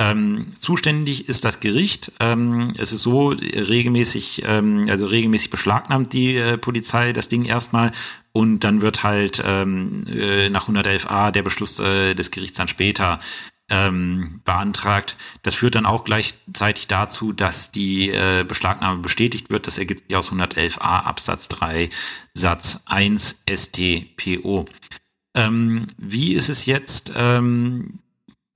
A: Ähm, zuständig ist das Gericht. Ähm, es ist so regelmäßig, ähm, also regelmäßig beschlagnahmt die äh, Polizei das Ding erstmal und dann wird halt ähm, äh, nach 111a der Beschluss äh, des Gerichts dann später ähm, beantragt. Das führt dann auch gleichzeitig dazu, dass die äh, Beschlagnahme bestätigt wird. Das ergibt sich aus 111a Absatz 3 Satz 1 StPO. Ähm, wie ist es jetzt? Ähm,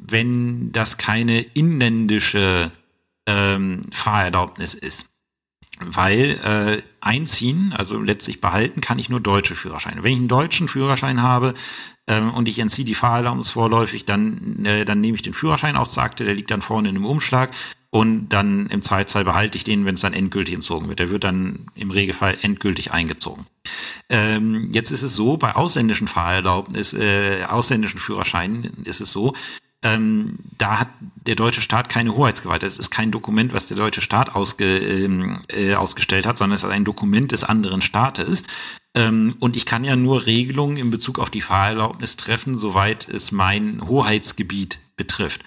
A: wenn das keine inländische ähm, Fahrerlaubnis ist. Weil äh, einziehen, also letztlich behalten, kann ich nur deutsche Führerscheine. Wenn ich einen deutschen Führerschein habe ähm, und ich entziehe die Fahrerlaubnis vorläufig, dann, äh, dann nehme ich den Führerschein auch, sagte, der liegt dann vorne in einem Umschlag und dann im Zweitzahl behalte ich den, wenn es dann endgültig entzogen wird. Der wird dann im Regelfall endgültig eingezogen. Ähm, jetzt ist es so, bei ausländischen Fahrerlaubnis, äh, ausländischen Führerscheinen ist es so, ähm, da hat der deutsche Staat keine Hoheitsgewalt. Es ist kein Dokument, was der deutsche Staat ausge, ähm, äh, ausgestellt hat, sondern es ist ein Dokument des anderen Staates. Ähm, und ich kann ja nur Regelungen in Bezug auf die Fahrerlaubnis treffen, soweit es mein Hoheitsgebiet betrifft.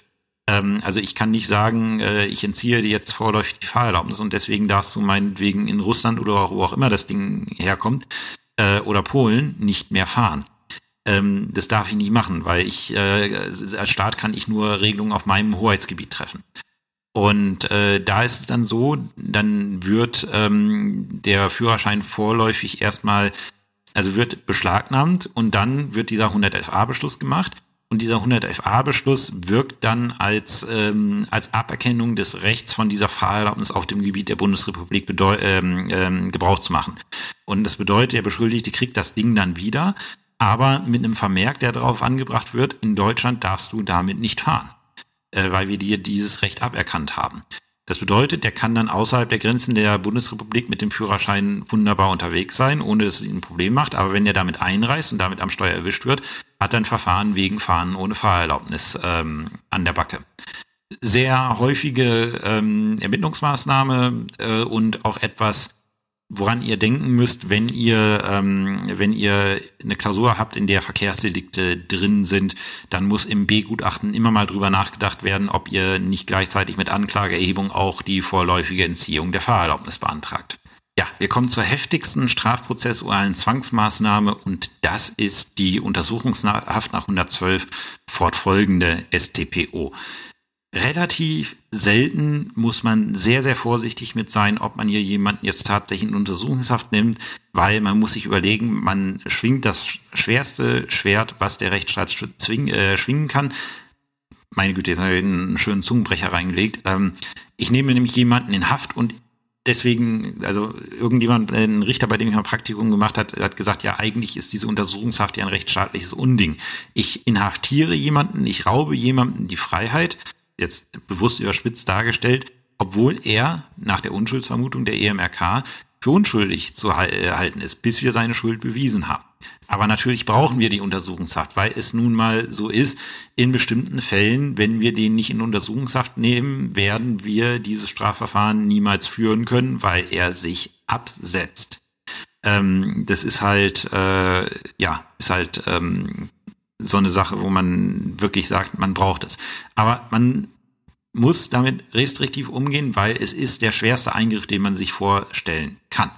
A: Ähm, also ich kann nicht sagen, äh, ich entziehe dir jetzt vorläufig die Fahrerlaubnis und deswegen darfst du meinetwegen in Russland oder wo auch immer das Ding herkommt äh, oder Polen nicht mehr fahren. Ähm, das darf ich nicht machen, weil ich äh, als Staat kann ich nur Regelungen auf meinem Hoheitsgebiet treffen. Und äh, da ist es dann so, dann wird ähm, der Führerschein vorläufig erstmal, also wird beschlagnahmt und dann wird dieser 111a-Beschluss gemacht. Und dieser 111a-Beschluss wirkt dann als, ähm, als Aberkennung des Rechts von dieser Fahrerlaubnis auf dem Gebiet der Bundesrepublik ähm, ähm, Gebrauch zu machen. Und das bedeutet, der Beschuldigte kriegt das Ding dann wieder, aber mit einem Vermerk, der darauf angebracht wird, in Deutschland darfst du damit nicht fahren, äh, weil wir dir dieses Recht aberkannt haben. Das bedeutet, der kann dann außerhalb der Grenzen der Bundesrepublik mit dem Führerschein wunderbar unterwegs sein, ohne dass es ihn ein Problem macht. Aber wenn er damit einreist und damit am Steuer erwischt wird, hat er ein Verfahren wegen Fahren ohne Fahrerlaubnis ähm, an der Backe. Sehr häufige ähm, Ermittlungsmaßnahme äh, und auch etwas, woran ihr denken müsst, wenn ihr, ähm, wenn ihr eine Klausur habt, in der Verkehrsdelikte drin sind, dann muss im B-Gutachten immer mal drüber nachgedacht werden, ob ihr nicht gleichzeitig mit Anklageerhebung auch die vorläufige Entziehung der Fahrerlaubnis beantragt. Ja, wir kommen zur heftigsten strafprozessualen Zwangsmaßnahme und das ist die Untersuchungshaft nach 112 fortfolgende STPO. Relativ selten muss man sehr, sehr vorsichtig mit sein, ob man hier jemanden jetzt tatsächlich in Untersuchungshaft nimmt, weil man muss sich überlegen, man schwingt das schwerste Schwert, was der Rechtsstaat äh, schwingen kann. Meine Güte, jetzt habe ich einen schönen Zungenbrecher reingelegt. Ähm, ich nehme nämlich jemanden in Haft und deswegen, also irgendjemand, ein Richter, bei dem ich mal Praktikum gemacht hat, hat gesagt, ja, eigentlich ist diese Untersuchungshaft ja ein rechtsstaatliches Unding. Ich inhaftiere jemanden, ich raube jemanden die Freiheit, jetzt bewusst überspitzt dargestellt, obwohl er nach der Unschuldsvermutung der EMRK für unschuldig zu halten ist, bis wir seine Schuld bewiesen haben. Aber natürlich brauchen wir die Untersuchungshaft, weil es nun mal so ist, in bestimmten Fällen, wenn wir den nicht in Untersuchungshaft nehmen, werden wir dieses Strafverfahren niemals führen können, weil er sich absetzt. Ähm, das ist halt, äh, ja, ist halt ähm, so eine Sache, wo man wirklich sagt, man braucht es. Aber man muss damit restriktiv umgehen, weil es ist der schwerste Eingriff, den man sich vorstellen kann.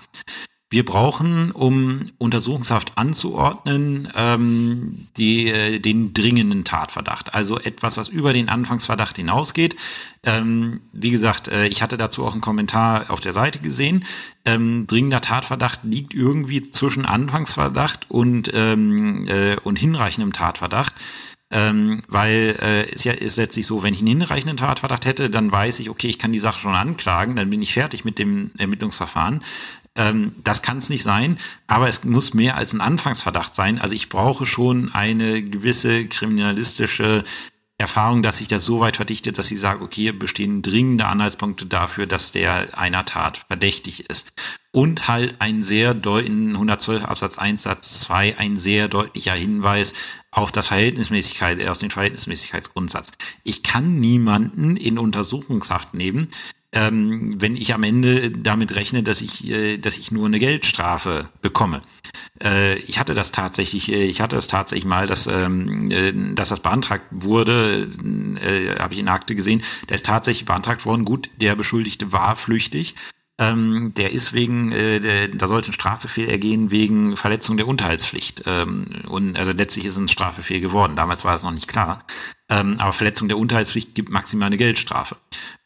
A: Wir brauchen, um Untersuchungshaft anzuordnen, ähm, die, äh, den dringenden Tatverdacht. Also etwas, was über den Anfangsverdacht hinausgeht. Ähm, wie gesagt, äh, ich hatte dazu auch einen Kommentar auf der Seite gesehen. Ähm, dringender Tatverdacht liegt irgendwie zwischen Anfangsverdacht und, ähm, äh, und hinreichendem Tatverdacht. Ähm, weil äh, ist ja ist letztlich so, wenn ich einen hinreichenden Tatverdacht hätte, dann weiß ich, okay, ich kann die Sache schon anklagen, dann bin ich fertig mit dem Ermittlungsverfahren. Ähm, das kann es nicht sein, aber es muss mehr als ein Anfangsverdacht sein. Also ich brauche schon eine gewisse kriminalistische Erfahrung, dass sich das so weit verdichtet, dass sie sagen, okay, hier bestehen dringende Anhaltspunkte dafür, dass der einer Tat verdächtig ist. Und halt ein sehr deutlichen 112 Absatz 1 Satz 2, ein sehr deutlicher Hinweis auch das Verhältnismäßigkeit, aus dem Verhältnismäßigkeitsgrundsatz. Ich kann niemanden in Untersuchungshaft nehmen, ähm, wenn ich am Ende damit rechne, dass ich, äh, dass ich nur eine Geldstrafe bekomme. Äh, ich hatte das tatsächlich, äh, ich hatte das tatsächlich mal, dass, ähm, äh, dass das beantragt wurde, äh, habe ich in der Akte gesehen, da ist tatsächlich beantragt worden. Gut, der Beschuldigte war flüchtig. Ähm, der ist wegen, äh, der, da sollte ein Strafbefehl ergehen wegen Verletzung der Unterhaltspflicht. Ähm, und also letztlich ist ein Strafbefehl geworden. Damals war es noch nicht klar. Ähm, aber Verletzung der Unterhaltspflicht gibt maximal eine Geldstrafe.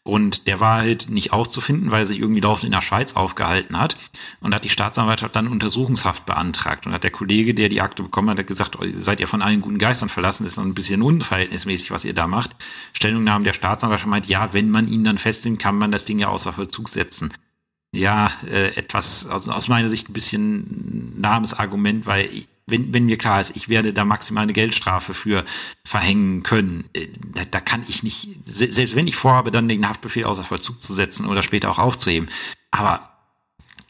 A: Und der war halt nicht aufzufinden, weil er sich irgendwie laufend in der Schweiz aufgehalten hat. Und hat die Staatsanwaltschaft dann Untersuchungshaft beantragt. Und hat der Kollege, der die Akte bekommen hat, gesagt, oh, seid ihr von allen guten Geistern verlassen, das ist ein bisschen unverhältnismäßig, was ihr da macht. Stellungnahmen der Staatsanwaltschaft meint, ja, wenn man ihn dann festnimmt, kann man das Ding ja außer Vollzug setzen. Ja, äh, etwas, also aus meiner Sicht ein bisschen nahmes Argument, weil ich, wenn, wenn mir klar ist, ich werde da maximal eine Geldstrafe für verhängen können, äh, da, da kann ich nicht, selbst wenn ich vorhabe, dann den Haftbefehl außer Vollzug zu setzen oder später auch aufzuheben, aber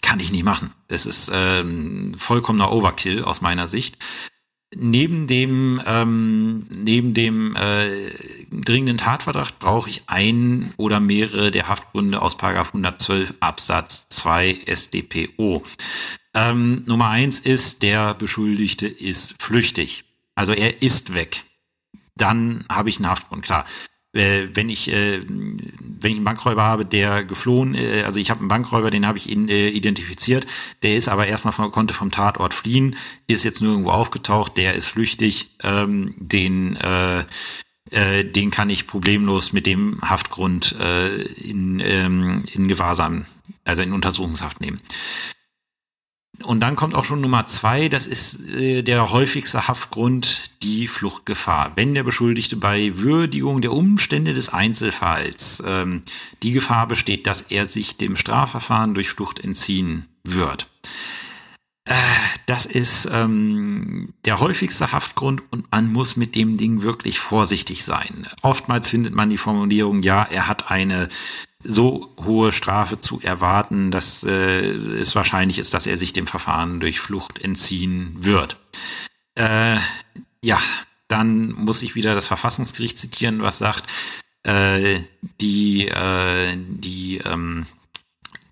A: kann ich nicht machen. Das ist ähm, vollkommener Overkill aus meiner Sicht. Neben dem, ähm, neben dem äh, dringenden Tatverdacht brauche ich ein oder mehrere der Haftgründe aus 112 Absatz 2 SDPO. Ähm, Nummer eins ist, der Beschuldigte ist flüchtig. Also er ist weg. Dann habe ich einen Haftgrund, klar. Äh, wenn ich äh, wenn ich einen Bankräuber habe, der geflohen, äh, also ich habe einen Bankräuber, den habe ich in, äh, identifiziert, der ist aber erstmal von, konnte vom Tatort fliehen, ist jetzt nirgendwo aufgetaucht, der ist flüchtig, ähm, den äh, äh, den kann ich problemlos mit dem Haftgrund in, ähm, in Gewahrsam, also in Untersuchungshaft nehmen. Und dann kommt auch schon Nummer zwei, das ist äh, der häufigste Haftgrund, die Fluchtgefahr. Wenn der Beschuldigte bei Würdigung der Umstände des Einzelfalls ähm, die Gefahr besteht, dass er sich dem Strafverfahren durch Flucht entziehen wird. Äh, das ist ähm, der häufigste Haftgrund und man muss mit dem Ding wirklich vorsichtig sein. Oftmals findet man die Formulierung, ja, er hat eine so hohe Strafe zu erwarten, dass äh, es wahrscheinlich ist, dass er sich dem Verfahren durch Flucht entziehen wird. Äh, ja, dann muss ich wieder das Verfassungsgericht zitieren, was sagt, äh, die, äh, die ähm,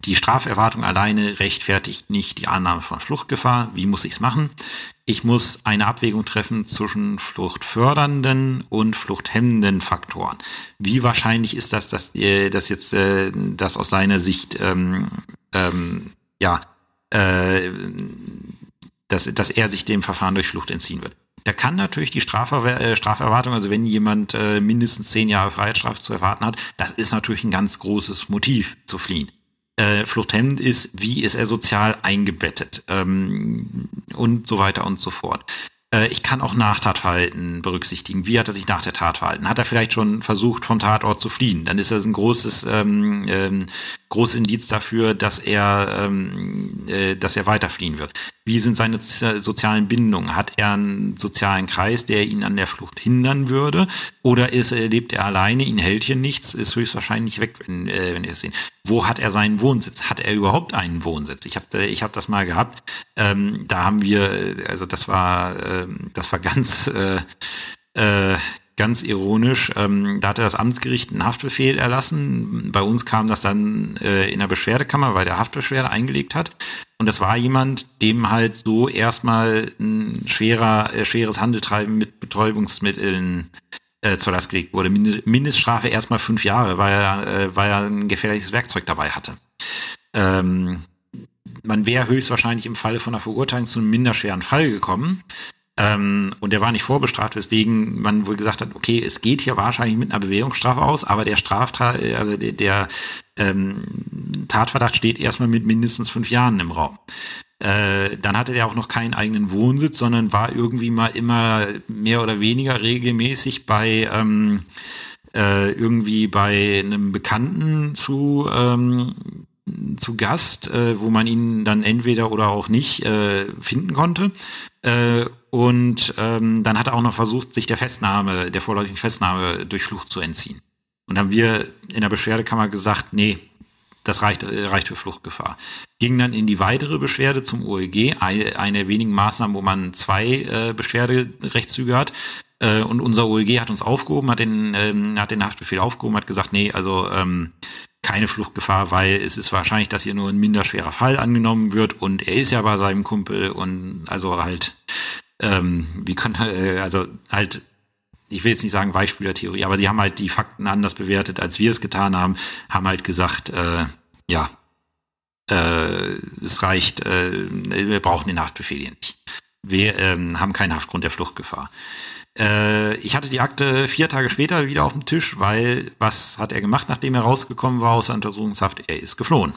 A: die Straferwartung alleine rechtfertigt nicht die Annahme von Fluchtgefahr. Wie muss ich es machen? Ich muss eine Abwägung treffen zwischen fluchtfördernden und fluchthemmenden Faktoren. Wie wahrscheinlich ist das, dass, äh, dass jetzt äh, das aus seiner Sicht ähm, ähm, ja, äh, dass, dass er sich dem Verfahren durch Flucht entziehen wird. Da kann natürlich die Strafver äh, Straferwartung, also wenn jemand äh, mindestens zehn Jahre Freiheitsstrafe zu erwarten hat, das ist natürlich ein ganz großes Motiv zu fliehen. Äh, fluchthemmend ist, wie ist er sozial eingebettet ähm, und so weiter und so fort. Äh, ich kann auch Nachtatverhalten berücksichtigen. Wie hat er sich nach der Tat verhalten? Hat er vielleicht schon versucht, vom Tatort zu fliehen? Dann ist das ein großes, ähm, ähm, großes Indiz dafür, dass er, ähm, äh, dass er weiterfliehen wird. Wie sind seine sozialen Bindungen? Hat er einen sozialen Kreis, der ihn an der Flucht hindern würde? Oder ist, äh, lebt er alleine, ihn hält hier nichts, ist höchstwahrscheinlich weg, wenn, äh, wenn ihr es sehen. Wo hat er seinen Wohnsitz? Hat er überhaupt einen Wohnsitz? Ich habe äh, ich hab das mal gehabt. Ähm, da haben wir, äh, also das war, äh, das war [LAUGHS] ganz äh, äh, ganz ironisch, ähm, da hatte das Amtsgericht einen Haftbefehl erlassen. Bei uns kam das dann äh, in der Beschwerdekammer, weil der Haftbeschwerde eingelegt hat. Und das war jemand, dem halt so erstmal ein schwerer, äh, schweres Handeltreiben mit Betäubungsmitteln äh, zur Last gelegt wurde. Mindeststrafe erstmal fünf Jahre, weil er, äh, weil er ein gefährliches Werkzeug dabei hatte. Ähm, man wäre höchstwahrscheinlich im Falle von einer Verurteilung zu einem minderschweren Fall gekommen. Ähm, und der war nicht vorbestraft, weswegen man wohl gesagt hat, okay, es geht hier wahrscheinlich mit einer Bewährungsstrafe aus, aber der Straftat, also der, der ähm, Tatverdacht steht erstmal mit mindestens fünf Jahren im Raum. Äh, dann hatte der auch noch keinen eigenen Wohnsitz, sondern war irgendwie mal immer mehr oder weniger regelmäßig bei ähm, äh, irgendwie bei einem Bekannten zu ähm, zu Gast, äh, wo man ihn dann entweder oder auch nicht äh, finden konnte. Äh, und ähm, dann hat er auch noch versucht, sich der Festnahme, der vorläufigen Festnahme durch Flucht zu entziehen. Und dann haben wir in der Beschwerdekammer gesagt, nee, das reicht, äh, reicht für Fluchtgefahr. Ging dann in die weitere Beschwerde zum OEG, eine, eine der wenigen Maßnahmen, wo man zwei äh, Beschwerderechtszüge hat. Äh, und unser OEG hat uns aufgehoben, hat den, ähm, hat den Haftbefehl aufgehoben, hat gesagt, nee, also ähm, keine Fluchtgefahr, weil es ist wahrscheinlich, dass hier nur ein minderschwerer Fall angenommen wird und er ist ja bei seinem Kumpel und also halt ähm, wie kann, äh, also halt, ich will jetzt nicht sagen Weichspülertheorie, aber sie haben halt die Fakten anders bewertet, als wir es getan haben, haben halt gesagt, äh, ja, äh, es reicht, äh, wir brauchen den Haftbefehl hier nicht. Wir ähm, haben keinen Haftgrund der Fluchtgefahr. Äh, ich hatte die Akte vier Tage später wieder auf dem Tisch, weil was hat er gemacht, nachdem er rausgekommen war aus der Untersuchungshaft? Er ist geflohen.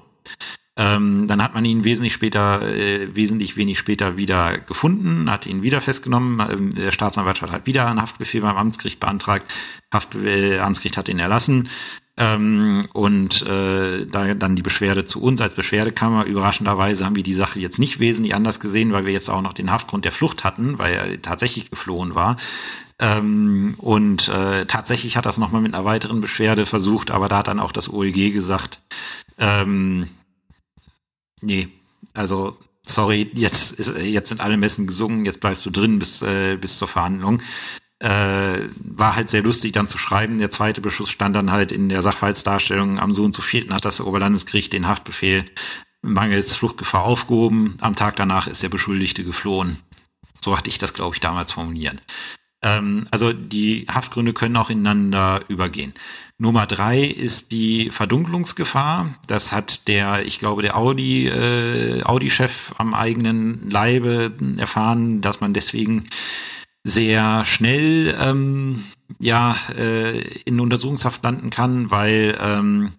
A: Ähm, dann hat man ihn wesentlich später, äh, wesentlich wenig später wieder gefunden, hat ihn wieder festgenommen. Ähm, der Staatsanwaltschaft hat wieder einen Haftbefehl beim Amtsgericht beantragt. Haftbefehl, Amtsgericht hat ihn erlassen. Ähm, und äh, da dann die Beschwerde zu uns als Beschwerdekammer. Überraschenderweise haben wir die Sache jetzt nicht wesentlich anders gesehen, weil wir jetzt auch noch den Haftgrund der Flucht hatten, weil er tatsächlich geflohen war. Ähm, und äh, tatsächlich hat das nochmal mit einer weiteren Beschwerde versucht, aber da hat dann auch das OEG gesagt, ähm, nee, also sorry, jetzt, ist, jetzt sind alle Messen gesungen, jetzt bleibst du drin bis, äh, bis zur Verhandlung. Äh, war halt sehr lustig dann zu schreiben. Der zweite Beschuss stand dann halt in der Sachverhaltsdarstellung am so und so vierten hat das Oberlandesgericht den Haftbefehl mangels Fluchtgefahr aufgehoben. Am Tag danach ist der Beschuldigte geflohen. So hatte ich das, glaube ich, damals formuliert. Ähm, also die Haftgründe können auch ineinander übergehen. Nummer drei ist die Verdunklungsgefahr. Das hat der, ich glaube, der Audi, äh, Audi-Chef am eigenen Leibe erfahren, dass man deswegen sehr schnell ähm, ja äh, in Untersuchungshaft landen kann, weil ähm,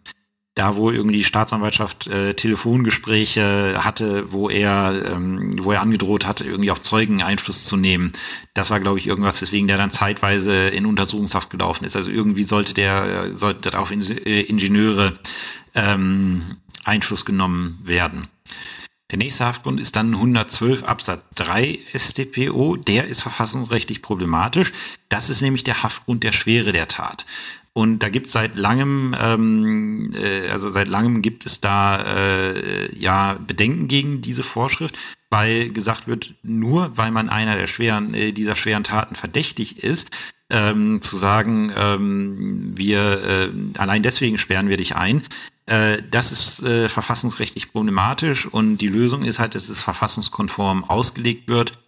A: da wohl irgendwie die Staatsanwaltschaft äh, Telefongespräche hatte, wo er, ähm, wo er angedroht hatte, irgendwie auf Zeugen Einfluss zu nehmen. Das war, glaube ich, irgendwas, weswegen der dann zeitweise in Untersuchungshaft gelaufen ist. Also irgendwie sollte der, sollte auf äh, Ingenieure ähm, Einfluss genommen werden. Der nächste Haftgrund ist dann 112 Absatz 3 StPO. Der ist verfassungsrechtlich problematisch. Das ist nämlich der Haftgrund der Schwere der Tat. Und da gibt es seit langem, ähm, äh, also seit langem gibt es da äh, ja Bedenken gegen diese Vorschrift, weil gesagt wird, nur weil man einer der schweren, äh, dieser schweren Taten verdächtig ist, ähm, zu sagen, ähm, wir äh, allein deswegen sperren wir dich ein, äh, das ist äh, verfassungsrechtlich problematisch. Und die Lösung ist halt, dass es verfassungskonform ausgelegt wird,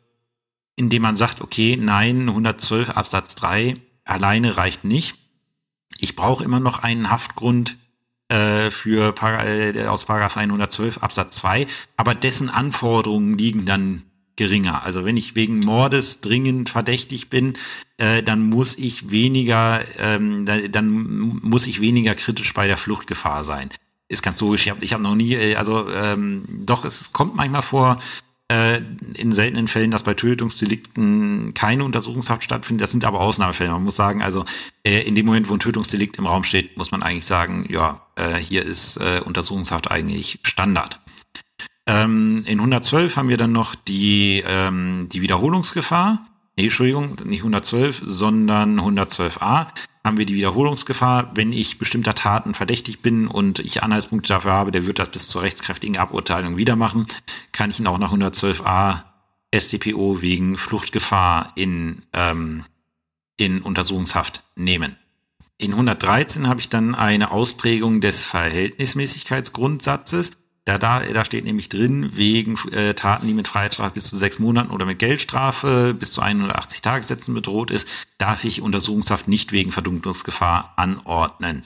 A: indem man sagt, okay, nein, 112 Absatz 3 alleine reicht nicht ich brauche immer noch einen Haftgrund, äh, für äh, aus Paragraph 112 Absatz 2, aber dessen Anforderungen liegen dann geringer. Also wenn ich wegen Mordes dringend verdächtig bin, äh, dann muss ich weniger, ähm, dann muss ich weniger kritisch bei der Fluchtgefahr sein. Ist ganz logisch. Ich habe ich hab noch nie, äh, also ähm, doch, es kommt manchmal vor, in seltenen Fällen, dass bei Tötungsdelikten keine Untersuchungshaft stattfindet. Das sind aber Ausnahmefälle. Man muss sagen, also äh, in dem Moment, wo ein Tötungsdelikt im Raum steht, muss man eigentlich sagen, ja, äh, hier ist äh, Untersuchungshaft eigentlich Standard. Ähm, in 112 haben wir dann noch die, ähm, die Wiederholungsgefahr. Nee, Entschuldigung, nicht 112, sondern 112a haben wir die Wiederholungsgefahr. Wenn ich bestimmter Taten verdächtig bin und ich Anhaltspunkte dafür habe, der wird das bis zur rechtskräftigen Aburteilung wieder machen, kann ich ihn auch nach 112a StPO wegen Fluchtgefahr in, ähm, in Untersuchungshaft nehmen. In 113 habe ich dann eine Ausprägung des Verhältnismäßigkeitsgrundsatzes. Da, da, da steht nämlich drin, wegen äh, Taten, die mit Freiheitsstrafe bis zu sechs Monaten oder mit Geldstrafe bis zu 180 Tagessätzen bedroht ist, darf ich Untersuchungshaft nicht wegen Verdunklungsgefahr anordnen.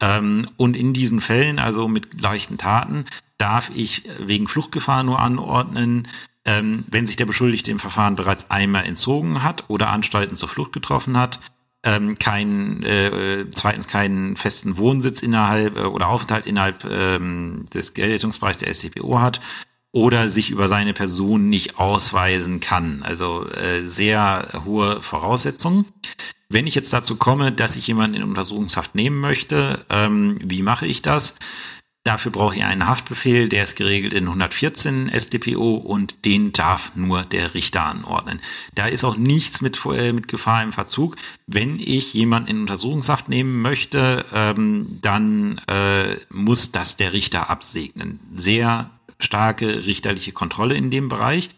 A: Ähm, und in diesen Fällen, also mit leichten Taten, darf ich wegen Fluchtgefahr nur anordnen, ähm, wenn sich der Beschuldigte im Verfahren bereits einmal entzogen hat oder Anstalten zur Flucht getroffen hat, ähm, kein, äh, zweitens keinen festen Wohnsitz innerhalb äh, oder Aufenthalt innerhalb ähm, des Geltungsbereichs der SCPO hat oder sich über seine Person nicht ausweisen kann. Also äh, sehr hohe Voraussetzungen. Wenn ich jetzt dazu komme, dass ich jemanden in Untersuchungshaft nehmen möchte, ähm, wie mache ich das? Dafür brauche ich einen Haftbefehl, der ist geregelt in 114 StPO und den darf nur der Richter anordnen. Da ist auch nichts mit, äh, mit Gefahr im Verzug. Wenn ich jemanden in Untersuchungshaft nehmen möchte, ähm, dann äh, muss das der Richter absegnen. Sehr starke richterliche Kontrolle in dem Bereich.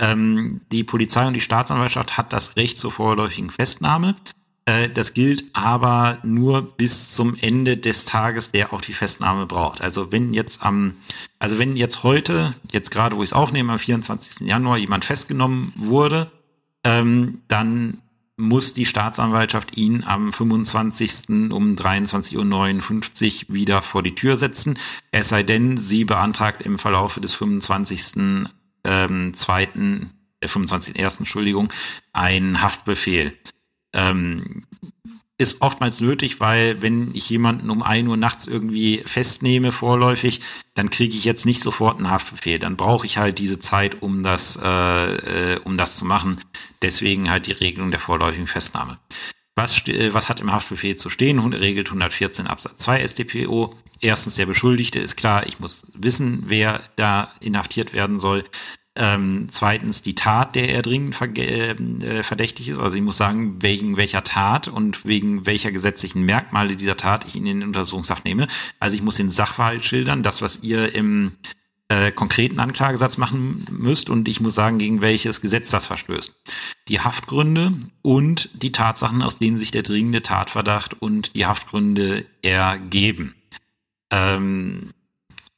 A: Ähm, die Polizei und die Staatsanwaltschaft hat das Recht zur vorläufigen Festnahme. Äh, das gilt aber nur bis zum Ende des Tages, der auch die Festnahme braucht. Also wenn jetzt am, also wenn jetzt heute, jetzt gerade wo ich es aufnehme, am 24. Januar jemand festgenommen wurde, ähm, dann muss die Staatsanwaltschaft ihn am 25. um 23.59 Uhr wieder vor die Tür setzen. Es sei denn, sie beantragt im Verlaufe des 25. Ähm, zweiten, äh, 25.1. Entschuldigung, einen Haftbefehl ähm, ist oftmals nötig, weil wenn ich jemanden um ein Uhr nachts irgendwie festnehme vorläufig, dann kriege ich jetzt nicht sofort einen Haftbefehl. Dann brauche ich halt diese Zeit, um das, äh, äh, um das zu machen. Deswegen halt die Regelung der vorläufigen Festnahme. Was, äh, was hat im Haftbefehl zu stehen? Regelt 114 Absatz 2 StPO. Erstens, der Beschuldigte ist klar, ich muss wissen, wer da inhaftiert werden soll. Ähm, zweitens die Tat, der er dringend äh, verdächtig ist. Also ich muss sagen, wegen welcher Tat und wegen welcher gesetzlichen Merkmale dieser Tat ich ihn in den Untersuchungshaft nehme. Also ich muss den Sachverhalt schildern, das, was ihr im äh, konkreten Anklagesatz machen müsst und ich muss sagen, gegen welches Gesetz das verstößt. Die Haftgründe und die Tatsachen, aus denen sich der dringende Tatverdacht und die Haftgründe ergeben. Ähm,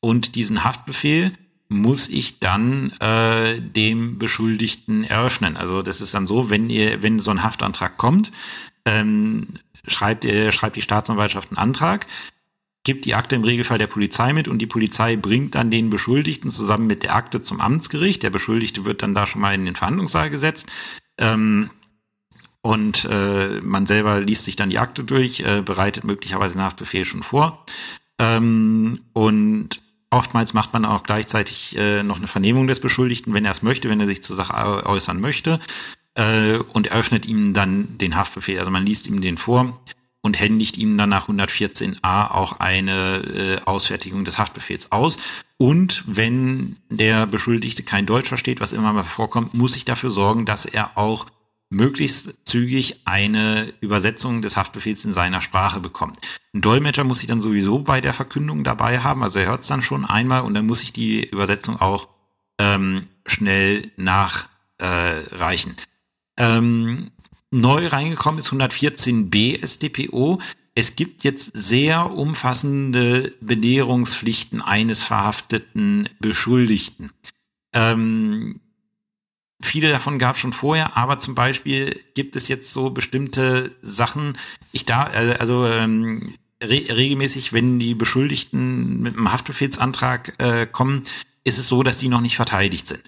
A: und diesen Haftbefehl muss ich dann äh, dem Beschuldigten eröffnen. Also das ist dann so, wenn ihr, wenn so ein Haftantrag kommt, ähm, schreibt, äh, schreibt die Staatsanwaltschaft einen Antrag, gibt die Akte im Regelfall der Polizei mit und die Polizei bringt dann den Beschuldigten zusammen mit der Akte zum Amtsgericht. Der Beschuldigte wird dann da schon mal in den Verhandlungssaal gesetzt. Ähm, und äh, man selber liest sich dann die Akte durch, äh, bereitet möglicherweise den Haftbefehl schon vor. Ähm, und Oftmals macht man auch gleichzeitig äh, noch eine Vernehmung des Beschuldigten, wenn er es möchte, wenn er sich zur Sache äußern möchte, äh, und eröffnet ihm dann den Haftbefehl. Also man liest ihm den vor und händigt ihm dann nach 114a auch eine äh, Ausfertigung des Haftbefehls aus. Und wenn der Beschuldigte kein Deutsch versteht, was immer mal vorkommt, muss ich dafür sorgen, dass er auch möglichst zügig eine Übersetzung des Haftbefehls in seiner Sprache bekommt. Ein Dolmetscher muss sich dann sowieso bei der Verkündung dabei haben, also er hört es dann schon einmal und dann muss ich die Übersetzung auch ähm, schnell nachreichen. Äh, ähm, neu reingekommen ist 114b StPO. Es gibt jetzt sehr umfassende Belehrungspflichten eines verhafteten Beschuldigten. Ähm, viele davon gab es schon vorher, aber zum Beispiel gibt es jetzt so bestimmte Sachen. Ich da, äh, also ähm, re regelmäßig, wenn die Beschuldigten mit einem Haftbefehlsantrag äh, kommen, ist es so, dass die noch nicht verteidigt sind.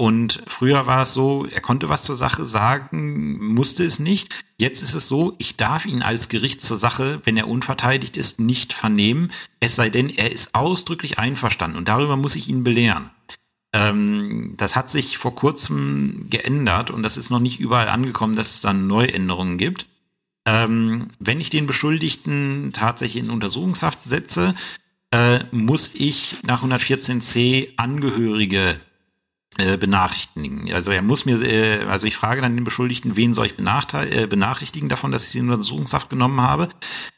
A: Und früher war es so, er konnte was zur Sache sagen, musste es nicht. Jetzt ist es so, ich darf ihn als Gericht zur Sache, wenn er unverteidigt ist, nicht vernehmen, es sei denn, er ist ausdrücklich einverstanden. Und darüber muss ich ihn belehren. Ähm, das hat sich vor kurzem geändert und das ist noch nicht überall angekommen, dass es dann Neuänderungen gibt. Ähm, wenn ich den Beschuldigten tatsächlich in Untersuchungshaft setze, äh, muss ich nach 114c Angehörige äh, benachrichtigen. Also er muss mir, äh, also ich frage dann den Beschuldigten, wen soll ich äh, benachrichtigen davon, dass ich sie in Untersuchungshaft genommen habe.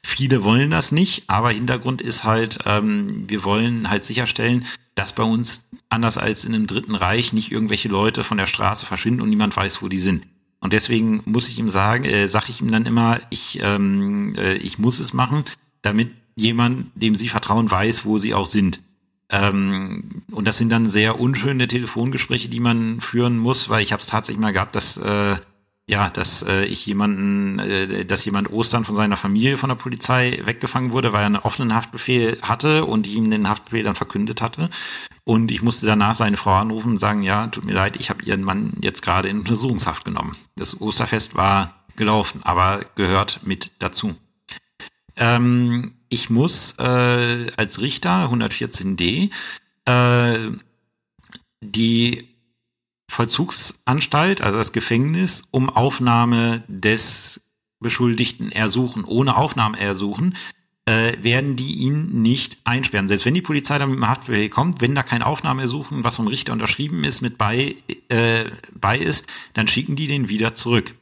A: Viele wollen das nicht, aber Hintergrund ist halt, ähm, wir wollen halt sicherstellen, dass bei uns, anders als in einem Dritten Reich, nicht irgendwelche Leute von der Straße verschwinden und niemand weiß, wo die sind. Und deswegen muss ich ihm sagen, äh, sage ich ihm dann immer, ich, ähm, äh, ich muss es machen, damit jemand, dem sie vertrauen, weiß, wo sie auch sind. Ähm, und das sind dann sehr unschöne Telefongespräche, die man führen muss, weil ich habe es tatsächlich mal gehabt, dass äh, ja, dass äh, ich jemanden, äh, dass jemand Ostern von seiner Familie von der Polizei weggefangen wurde, weil er einen offenen Haftbefehl hatte und ihm den Haftbefehl dann verkündet hatte. Und ich musste danach seine Frau anrufen und sagen, ja, tut mir leid, ich habe ihren Mann jetzt gerade in Untersuchungshaft genommen. Das Osterfest war gelaufen, aber gehört mit dazu. Ähm, ich muss äh, als Richter 114d äh, die Vollzugsanstalt, also das Gefängnis, um Aufnahme des Beschuldigten ersuchen. Ohne Aufnahme ersuchen äh, werden die ihn nicht einsperren. Selbst wenn die Polizei dann mit dem Haftbefehl kommt, wenn da kein Aufnahmeersuchen, was vom Richter unterschrieben ist, mit bei, äh, bei ist, dann schicken die den wieder zurück.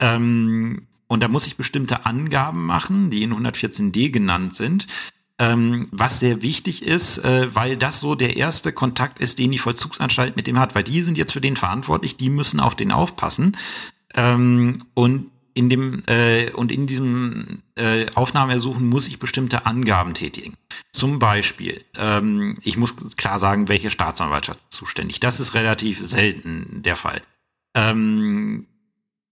A: Ähm, und da muss ich bestimmte Angaben machen, die in 114d genannt sind, ähm, was sehr wichtig ist, äh, weil das so der erste Kontakt ist, den die Vollzugsanstalt mit dem hat, weil die sind jetzt für den verantwortlich, die müssen auf den aufpassen. Ähm, und in dem äh, und in diesem äh, Aufnahmeersuchen muss ich bestimmte Angaben tätigen. Zum Beispiel, ähm, ich muss klar sagen, welche Staatsanwaltschaft zuständig. Das ist relativ selten der Fall. Ähm,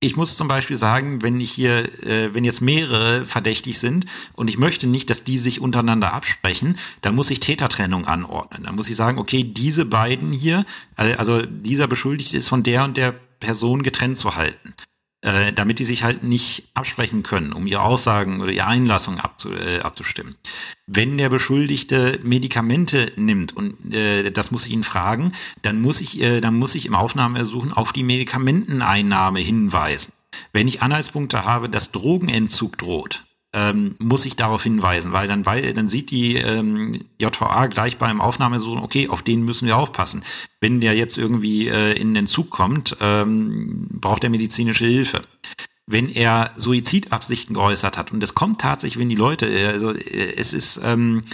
A: ich muss zum Beispiel sagen, wenn ich hier, äh, wenn jetzt mehrere verdächtig sind und ich möchte nicht, dass die sich untereinander absprechen, dann muss ich Tätertrennung anordnen. Dann muss ich sagen, okay, diese beiden hier, also dieser Beschuldigte ist von der und der Person getrennt zu halten äh, damit die sich halt nicht absprechen können, um ihre Aussagen oder ihre Einlassung abzu, äh, abzustimmen. Wenn der Beschuldigte Medikamente nimmt und äh, das muss ich ihn fragen, dann muss ich, äh, dann muss ich im Aufnahmeersuchen auf die Medikamenteneinnahme hinweisen. Wenn ich Anhaltspunkte habe, dass Drogenentzug droht, ähm, muss ich darauf hinweisen, weil dann, weil dann sieht die ähm, JVA gleich beim Aufnahmesuchen, okay, auf den müssen wir aufpassen. Wenn der jetzt irgendwie äh, in den Zug kommt, ähm, braucht er medizinische Hilfe. Wenn er Suizidabsichten geäußert hat, und das kommt tatsächlich, wenn die Leute, äh, also äh, es ist ähm,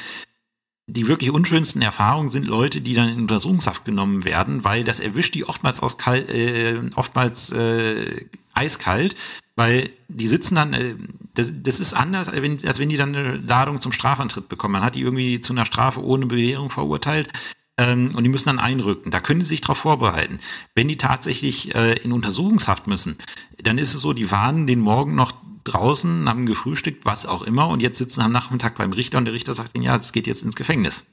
A: die wirklich unschönsten Erfahrungen sind Leute, die dann in Untersuchungshaft genommen werden, weil das erwischt die oftmals aus kalt, äh, oftmals äh, eiskalt, weil die sitzen dann, äh, das, das ist anders, als wenn, als wenn die dann eine Ladung zum Strafantritt bekommen. Man hat die irgendwie zu einer Strafe ohne Bewährung verurteilt ähm, und die müssen dann einrücken. Da können sie sich darauf vorbereiten. Wenn die tatsächlich äh, in Untersuchungshaft müssen, dann ist es so, die waren den Morgen noch draußen, haben gefrühstückt, was auch immer, und jetzt sitzen am Nachmittag beim Richter und der Richter sagt ihnen, ja, es geht jetzt ins Gefängnis.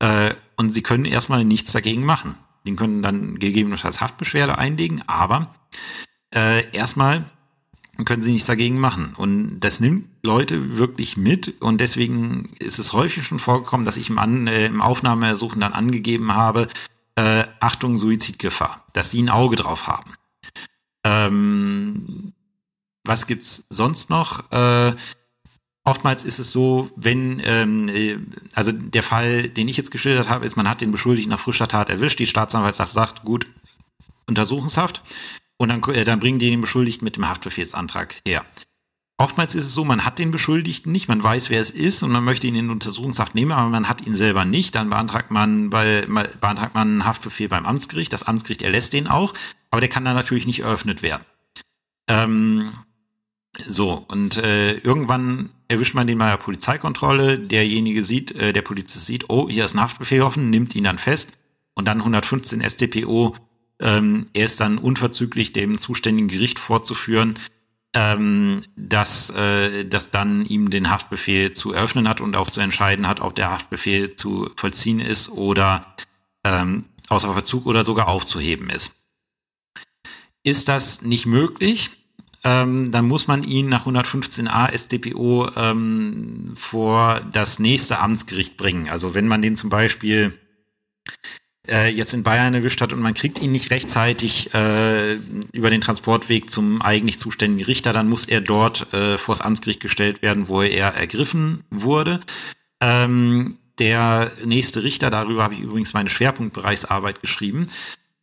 A: Äh, und sie können erstmal nichts dagegen machen. Die können dann gegebenenfalls Haftbeschwerde einlegen, aber äh, erstmal können sie nichts dagegen machen. Und das nimmt Leute wirklich mit und deswegen ist es häufig schon vorgekommen, dass ich im, An äh, im Aufnahmeersuchen dann angegeben habe, äh, Achtung, Suizidgefahr, dass sie ein Auge drauf haben. Ähm, was gibt's sonst noch? Äh, oftmals ist es so, wenn, ähm, äh, also der Fall, den ich jetzt geschildert habe, ist, man hat den Beschuldigten nach frischer Tat erwischt, die Staatsanwaltschaft sagt, gut, Untersuchungshaft und dann, äh, dann bringen die den Beschuldigten mit dem Haftbefehlsantrag her. Oftmals ist es so, man hat den Beschuldigten nicht, man weiß, wer es ist und man möchte ihn in Untersuchungshaft nehmen, aber man hat ihn selber nicht. Dann beantragt man, bei, beantragt man einen Haftbefehl beim Amtsgericht. Das Amtsgericht erlässt den auch, aber der kann dann natürlich nicht eröffnet werden. Ähm, so, und äh, irgendwann erwischt man den bei der Polizeikontrolle. Derjenige sieht, äh, der Polizist sieht, oh, hier ist ein Haftbefehl offen, nimmt ihn dann fest und dann 115 StPO. Ähm, er ist dann unverzüglich dem zuständigen Gericht vorzuführen. ähm, dass, äh, dass dann ihm den Haftbefehl zu eröffnen hat und auch zu entscheiden hat, ob der Haftbefehl zu vollziehen ist oder ähm, außer Verzug oder sogar aufzuheben ist. Ist das nicht möglich? Ähm, dann muss man ihn nach 115a StPO ähm, vor das nächste Amtsgericht bringen. Also wenn man den zum Beispiel äh, jetzt in Bayern erwischt hat und man kriegt ihn nicht rechtzeitig äh, über den Transportweg zum eigentlich zuständigen Richter, dann muss er dort äh, vors Amtsgericht gestellt werden, wo er ergriffen wurde. Ähm, der nächste Richter, darüber habe ich übrigens meine Schwerpunktbereichsarbeit geschrieben,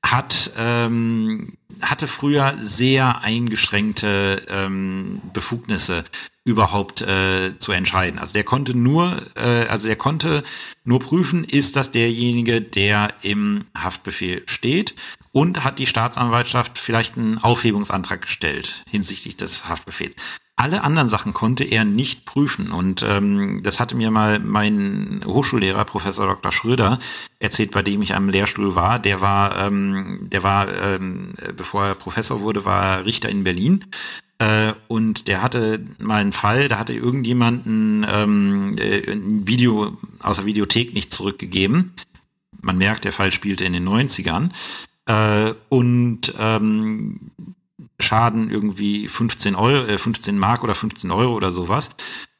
A: hat ähm, hatte früher sehr eingeschränkte ähm, Befugnisse überhaupt äh, zu entscheiden. Also der konnte nur, äh, also der konnte nur prüfen, ist das derjenige, der im Haftbefehl steht und hat die Staatsanwaltschaft vielleicht einen Aufhebungsantrag gestellt hinsichtlich des Haftbefehls. Alle anderen Sachen konnte er nicht prüfen. Und ähm, das hatte mir mal mein Hochschullehrer, Professor Dr. Schröder, erzählt, bei dem ich am Lehrstuhl war. Der war, ähm, der war, ähm, bevor er Professor wurde, war er Richter in Berlin. Äh, und der hatte mal einen Fall, da hatte irgendjemanden ähm, äh, ein Video aus der Videothek nicht zurückgegeben. Man merkt, der Fall spielte in den 90ern. Äh, und ähm, Schaden irgendwie 15 Euro, äh, 15 Mark oder 15 Euro oder sowas.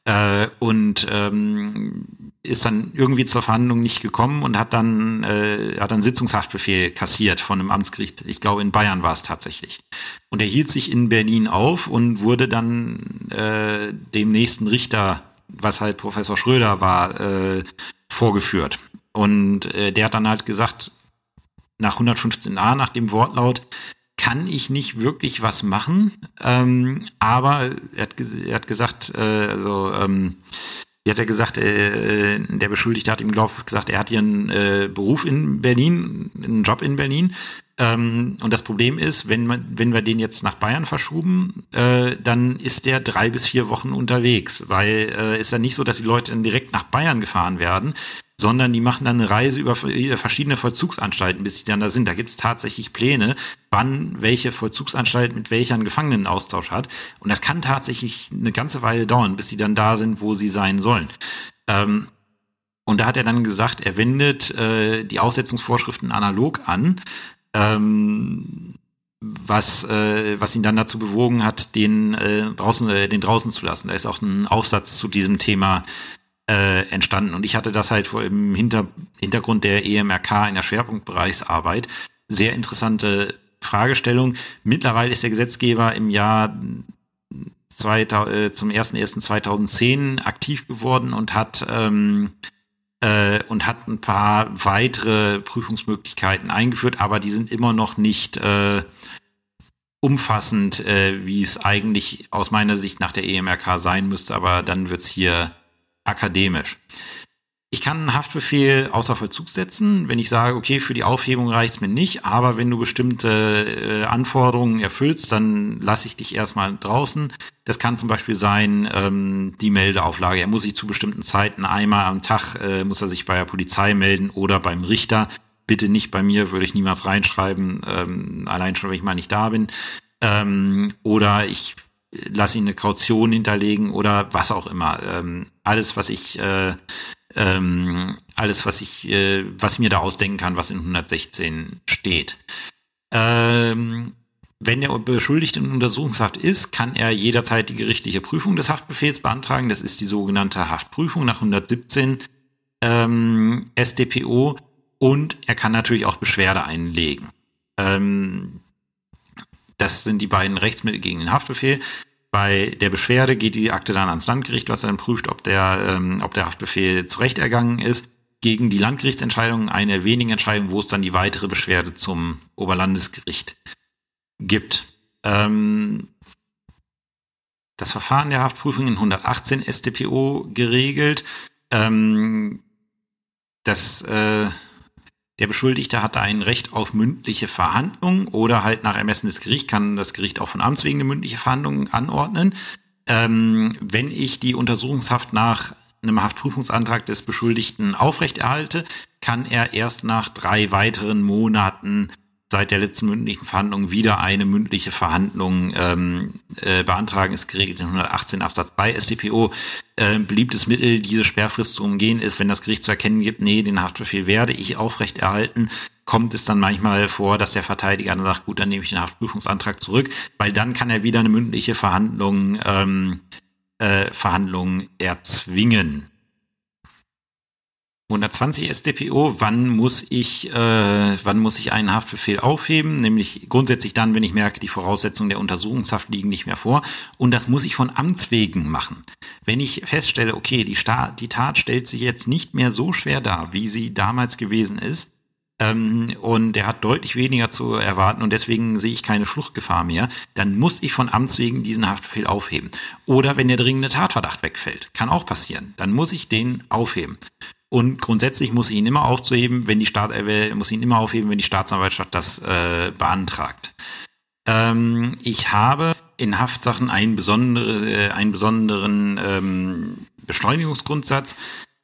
A: Äh, und ähm, ist dann irgendwie zur Verhandlung nicht gekommen und hat dann äh, hat dann Sitzungshaftbefehl kassiert von einem Amtsgericht. Ich glaube in Bayern war es tatsächlich. Und er hielt sich in Berlin auf und wurde dann äh, dem nächsten Richter, was halt Professor Schröder war, äh, vorgeführt. Und äh, der hat dann halt gesagt, nach 115a, nach dem Wortlaut, kann ich nicht wirklich was machen. Ähm, aber er hat, er hat gesagt, äh, also ähm, wie hat er gesagt, äh, der Beschuldigte hat ihm, glaube ich, gesagt, er hat hier einen äh, Beruf in Berlin, einen Job in Berlin. Ähm, und das Problem ist, wenn man, wenn wir den jetzt nach Bayern verschoben, äh, dann ist der drei bis vier Wochen unterwegs, weil äh, ist ja nicht so, dass die Leute dann direkt nach Bayern gefahren werden, sondern die machen dann eine Reise über verschiedene Vollzugsanstalten, bis sie dann da sind. Da gibt es tatsächlich Pläne, wann welche Vollzugsanstalt mit welcher einen Gefangenenaustausch hat. Und das kann tatsächlich eine ganze Weile dauern, bis sie dann da sind, wo sie sein sollen. Ähm, und da hat er dann gesagt, er wendet äh, die Aussetzungsvorschriften analog an, ähm, was, äh, was ihn dann dazu bewogen hat, den äh, draußen, äh, den draußen zu lassen. Da ist auch ein Aufsatz zu diesem Thema äh, entstanden. Und ich hatte das halt vor im Hinter Hintergrund der EMRK in der Schwerpunktbereichsarbeit. Sehr interessante Fragestellung. Mittlerweile ist der Gesetzgeber im Jahr 2000, äh, zum 1.1.2010 aktiv geworden und hat ähm, äh, und hat ein paar weitere Prüfungsmöglichkeiten eingeführt, aber die sind immer noch nicht äh, umfassend, äh, wie es eigentlich aus meiner Sicht nach der EMRK sein müsste, aber dann wird's hier akademisch. Ich kann einen Haftbefehl außer Vollzug setzen, wenn ich sage, okay, für die Aufhebung reicht's mir nicht, aber wenn du bestimmte äh, Anforderungen erfüllst, dann lasse ich dich erstmal draußen. Das kann zum Beispiel sein, ähm, die Meldeauflage. Er muss sich zu bestimmten Zeiten einmal am Tag, äh, muss er sich bei der Polizei melden oder beim Richter. Bitte nicht bei mir, würde ich niemals reinschreiben, ähm, allein schon, wenn ich mal nicht da bin. Ähm, oder ich lass ihn eine Kaution hinterlegen oder was auch immer. Ähm, alles, was ich, äh, ähm, alles, was ich, äh, was ich mir da ausdenken kann, was in 116 steht. Ähm, wenn der Beschuldigte in Untersuchungshaft ist, kann er jederzeit die gerichtliche Prüfung des Haftbefehls beantragen. Das ist die sogenannte Haftprüfung nach 117 ähm, StPO und er kann natürlich auch Beschwerde einlegen. Ähm, das sind die beiden Rechtsmittel gegen den Haftbefehl. Bei der Beschwerde geht die Akte dann ans Landgericht, was dann prüft, ob der, ähm, ob der Haftbefehl zurecht ergangen ist. Gegen die Landgerichtsentscheidung eine der wenigen Entscheidungen, wo es dann die weitere Beschwerde zum Oberlandesgericht gibt. Ähm, das Verfahren der Haftprüfung in 118 StPO geregelt. Ähm, das äh, der Beschuldigte hat ein Recht auf mündliche Verhandlung oder halt nach Ermessen des Gerichts kann das Gericht auch von Amts wegen eine mündliche Verhandlung anordnen. Ähm, wenn ich die Untersuchungshaft nach einem Haftprüfungsantrag des Beschuldigten aufrechterhalte, kann er erst nach drei weiteren Monaten seit der letzten mündlichen Verhandlung wieder eine mündliche Verhandlung ähm, äh, beantragen, ist geregelt in 118 Absatz 3 StPO. Äh, beliebtes Mittel, diese Sperrfrist zu umgehen, ist, wenn das Gericht zu erkennen gibt, nee, den Haftbefehl werde ich aufrechterhalten, kommt es dann manchmal vor, dass der Verteidiger dann sagt, gut, dann nehme ich den Haftprüfungsantrag zurück, weil dann kann er wieder eine mündliche Verhandlung, ähm, äh, Verhandlung erzwingen. 120 StPO, wann muss ich, äh, wann muss ich einen Haftbefehl aufheben? Nämlich grundsätzlich dann, wenn ich merke, die Voraussetzungen der Untersuchungshaft liegen nicht mehr vor. Und das muss ich von Amts wegen machen. Wenn ich feststelle, okay, die, Sta die Tat stellt sich jetzt nicht mehr so schwer dar, wie sie damals gewesen ist, ähm, und er hat deutlich weniger zu erwarten und deswegen sehe ich keine Fluchtgefahr mehr, dann muss ich von Amts wegen diesen Haftbefehl aufheben. Oder wenn der dringende Tatverdacht wegfällt, kann auch passieren, dann muss ich den aufheben. Und grundsätzlich muss ich ihn immer aufzuheben, wenn die Staat, äh, muss ihn immer aufheben, wenn die Staatsanwaltschaft das äh, beantragt. Ähm, ich habe in Haftsachen einen, besondere, äh, einen besonderen ähm, Beschleunigungsgrundsatz.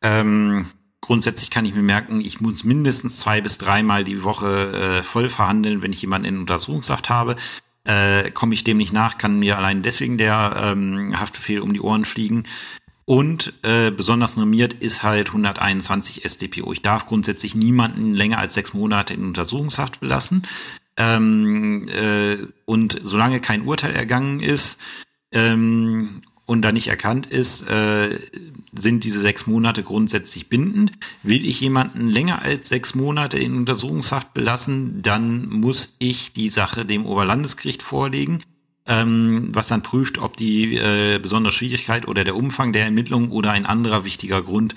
A: Ähm, grundsätzlich kann ich mir merken, ich muss mindestens zwei bis dreimal die Woche äh, voll verhandeln, wenn ich jemanden in Untersuchungshaft habe. Äh, Komme ich dem nicht nach, kann mir allein deswegen der ähm, Haftbefehl um die Ohren fliegen. Und äh, besonders normiert ist halt 121 StPO. Ich darf grundsätzlich niemanden länger als sechs Monate in Untersuchungshaft belassen. Ähm, äh, und solange kein Urteil ergangen ist ähm, und da nicht erkannt ist, äh, sind diese sechs Monate grundsätzlich bindend. Will ich jemanden länger als sechs Monate in Untersuchungshaft belassen, dann muss ich die Sache dem Oberlandesgericht vorlegen ähm, was dann prüft, ob die äh, besondere Schwierigkeit oder der Umfang der Ermittlung oder ein anderer wichtiger Grund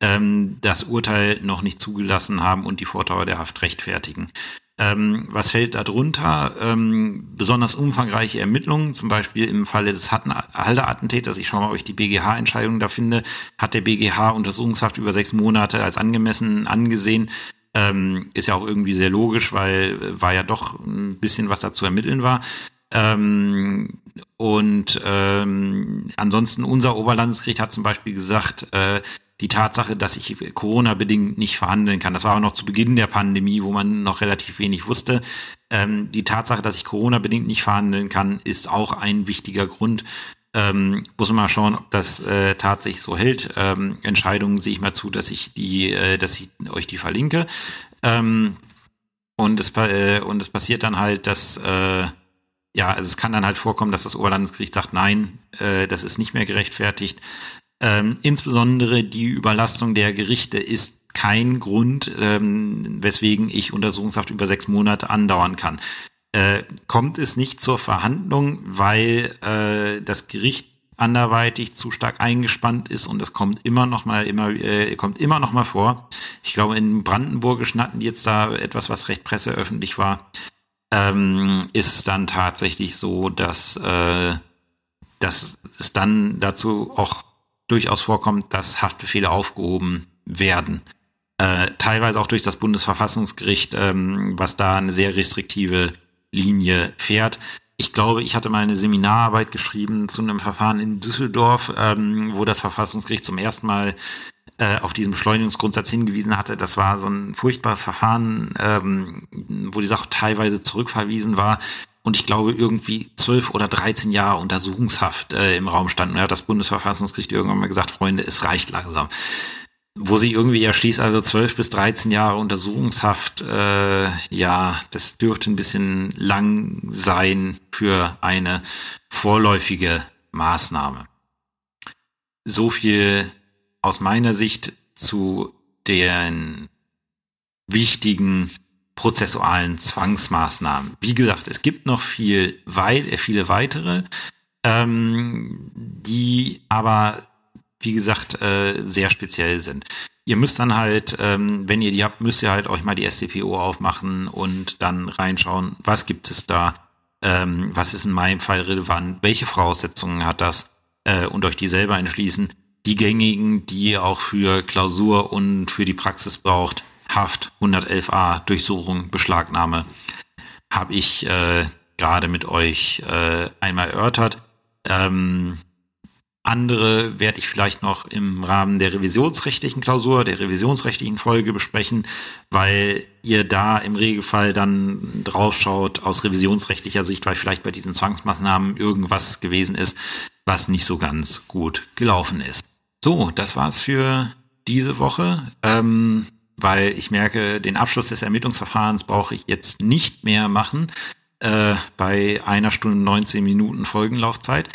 A: ähm, das Urteil noch nicht zugelassen haben und die Vortauer der Haft rechtfertigen. Ähm, was fällt darunter? Ähm, besonders umfangreiche Ermittlungen, zum Beispiel im Falle des Halder-Attentäters, ich schaue mal, ob ich die BGH-Entscheidung da finde, hat der BGH Untersuchungshaft über sechs Monate als angemessen angesehen. Ähm, ist ja auch irgendwie sehr logisch, weil äh, war ja doch ein bisschen was da zu ermitteln war. Ähm, und ähm, ansonsten unser Oberlandesgericht hat zum Beispiel gesagt, äh, die Tatsache, dass ich Corona-bedingt nicht verhandeln kann, das war auch noch zu Beginn der Pandemie, wo man noch relativ wenig wusste. Ähm, die Tatsache, dass ich Corona-bedingt nicht verhandeln kann, ist auch ein wichtiger Grund. Ähm, muss man mal schauen, ob das äh, tatsächlich so hält. Ähm, Entscheidungen sehe ich mal zu, dass ich die, äh, dass ich euch die verlinke. Ähm, und es äh, und es passiert dann halt, dass äh, ja, also es kann dann halt vorkommen, dass das Oberlandesgericht sagt, nein, äh, das ist nicht mehr gerechtfertigt. Ähm, insbesondere die Überlastung der Gerichte ist kein Grund, ähm, weswegen ich Untersuchungshaft über sechs Monate andauern kann. Äh, kommt es nicht zur Verhandlung, weil äh, das Gericht anderweitig zu stark eingespannt ist und es kommt immer noch mal immer äh, kommt immer noch mal vor. Ich glaube in Brandenburgischen hatten die jetzt da etwas, was recht presseöffentlich war ähm, ist es dann tatsächlich so, dass, äh, dass es dann dazu auch durchaus vorkommt, dass Haftbefehle aufgehoben werden. Äh, teilweise auch durch das Bundesverfassungsgericht, ähm, was da eine sehr restriktive Linie fährt. Ich glaube, ich hatte mal eine Seminararbeit geschrieben zu einem Verfahren in Düsseldorf, ähm, wo das Verfassungsgericht zum ersten Mal äh, auf diesen Beschleunigungsgrundsatz hingewiesen hatte. Das war so ein furchtbares Verfahren, ähm, wo die Sache teilweise zurückverwiesen war und ich glaube irgendwie zwölf oder dreizehn Jahre Untersuchungshaft äh, im Raum standen. Hat das Bundesverfassungsgericht irgendwann mal gesagt, Freunde, es reicht langsam. Wo sie irgendwie erschließt, also zwölf bis dreizehn Jahre Untersuchungshaft, äh, ja, das dürfte ein bisschen lang sein für eine vorläufige Maßnahme. So viel aus meiner Sicht zu den wichtigen prozessualen Zwangsmaßnahmen. Wie gesagt, es gibt noch viel weit, äh, viele weitere, ähm, die aber, wie gesagt, äh, sehr speziell sind. Ihr müsst dann halt, ähm, wenn ihr die habt, müsst ihr halt euch mal die SCPO aufmachen und dann reinschauen, was gibt es da, ähm, was ist in meinem Fall relevant, welche Voraussetzungen hat das äh, und euch die selber entschließen die gängigen, die ihr auch für Klausur und für die Praxis braucht. Haft 111a, Durchsuchung, Beschlagnahme, habe ich äh, gerade mit euch äh, einmal erörtert. Ähm, Andere werde ich vielleicht noch im Rahmen der revisionsrechtlichen Klausur, der revisionsrechtlichen Folge besprechen, weil ihr da im Regelfall dann draufschaut aus revisionsrechtlicher Sicht, weil vielleicht bei diesen Zwangsmaßnahmen irgendwas gewesen ist, was nicht so ganz gut gelaufen ist. So, das war's für diese Woche. Ähm, weil ich merke, den Abschluss des Ermittlungsverfahrens brauche ich jetzt nicht mehr machen äh, bei einer Stunde 19 Minuten Folgenlaufzeit.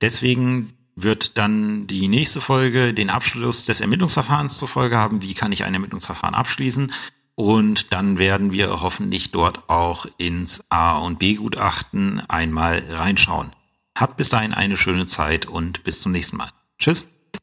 A: Deswegen wird dann die nächste Folge den Abschluss des Ermittlungsverfahrens zur Folge haben. Wie kann ich ein Ermittlungsverfahren abschließen? Und dann werden wir hoffentlich dort auch ins A- und B-Gutachten einmal reinschauen. Habt bis dahin eine schöne Zeit und bis zum nächsten Mal. Tschüss.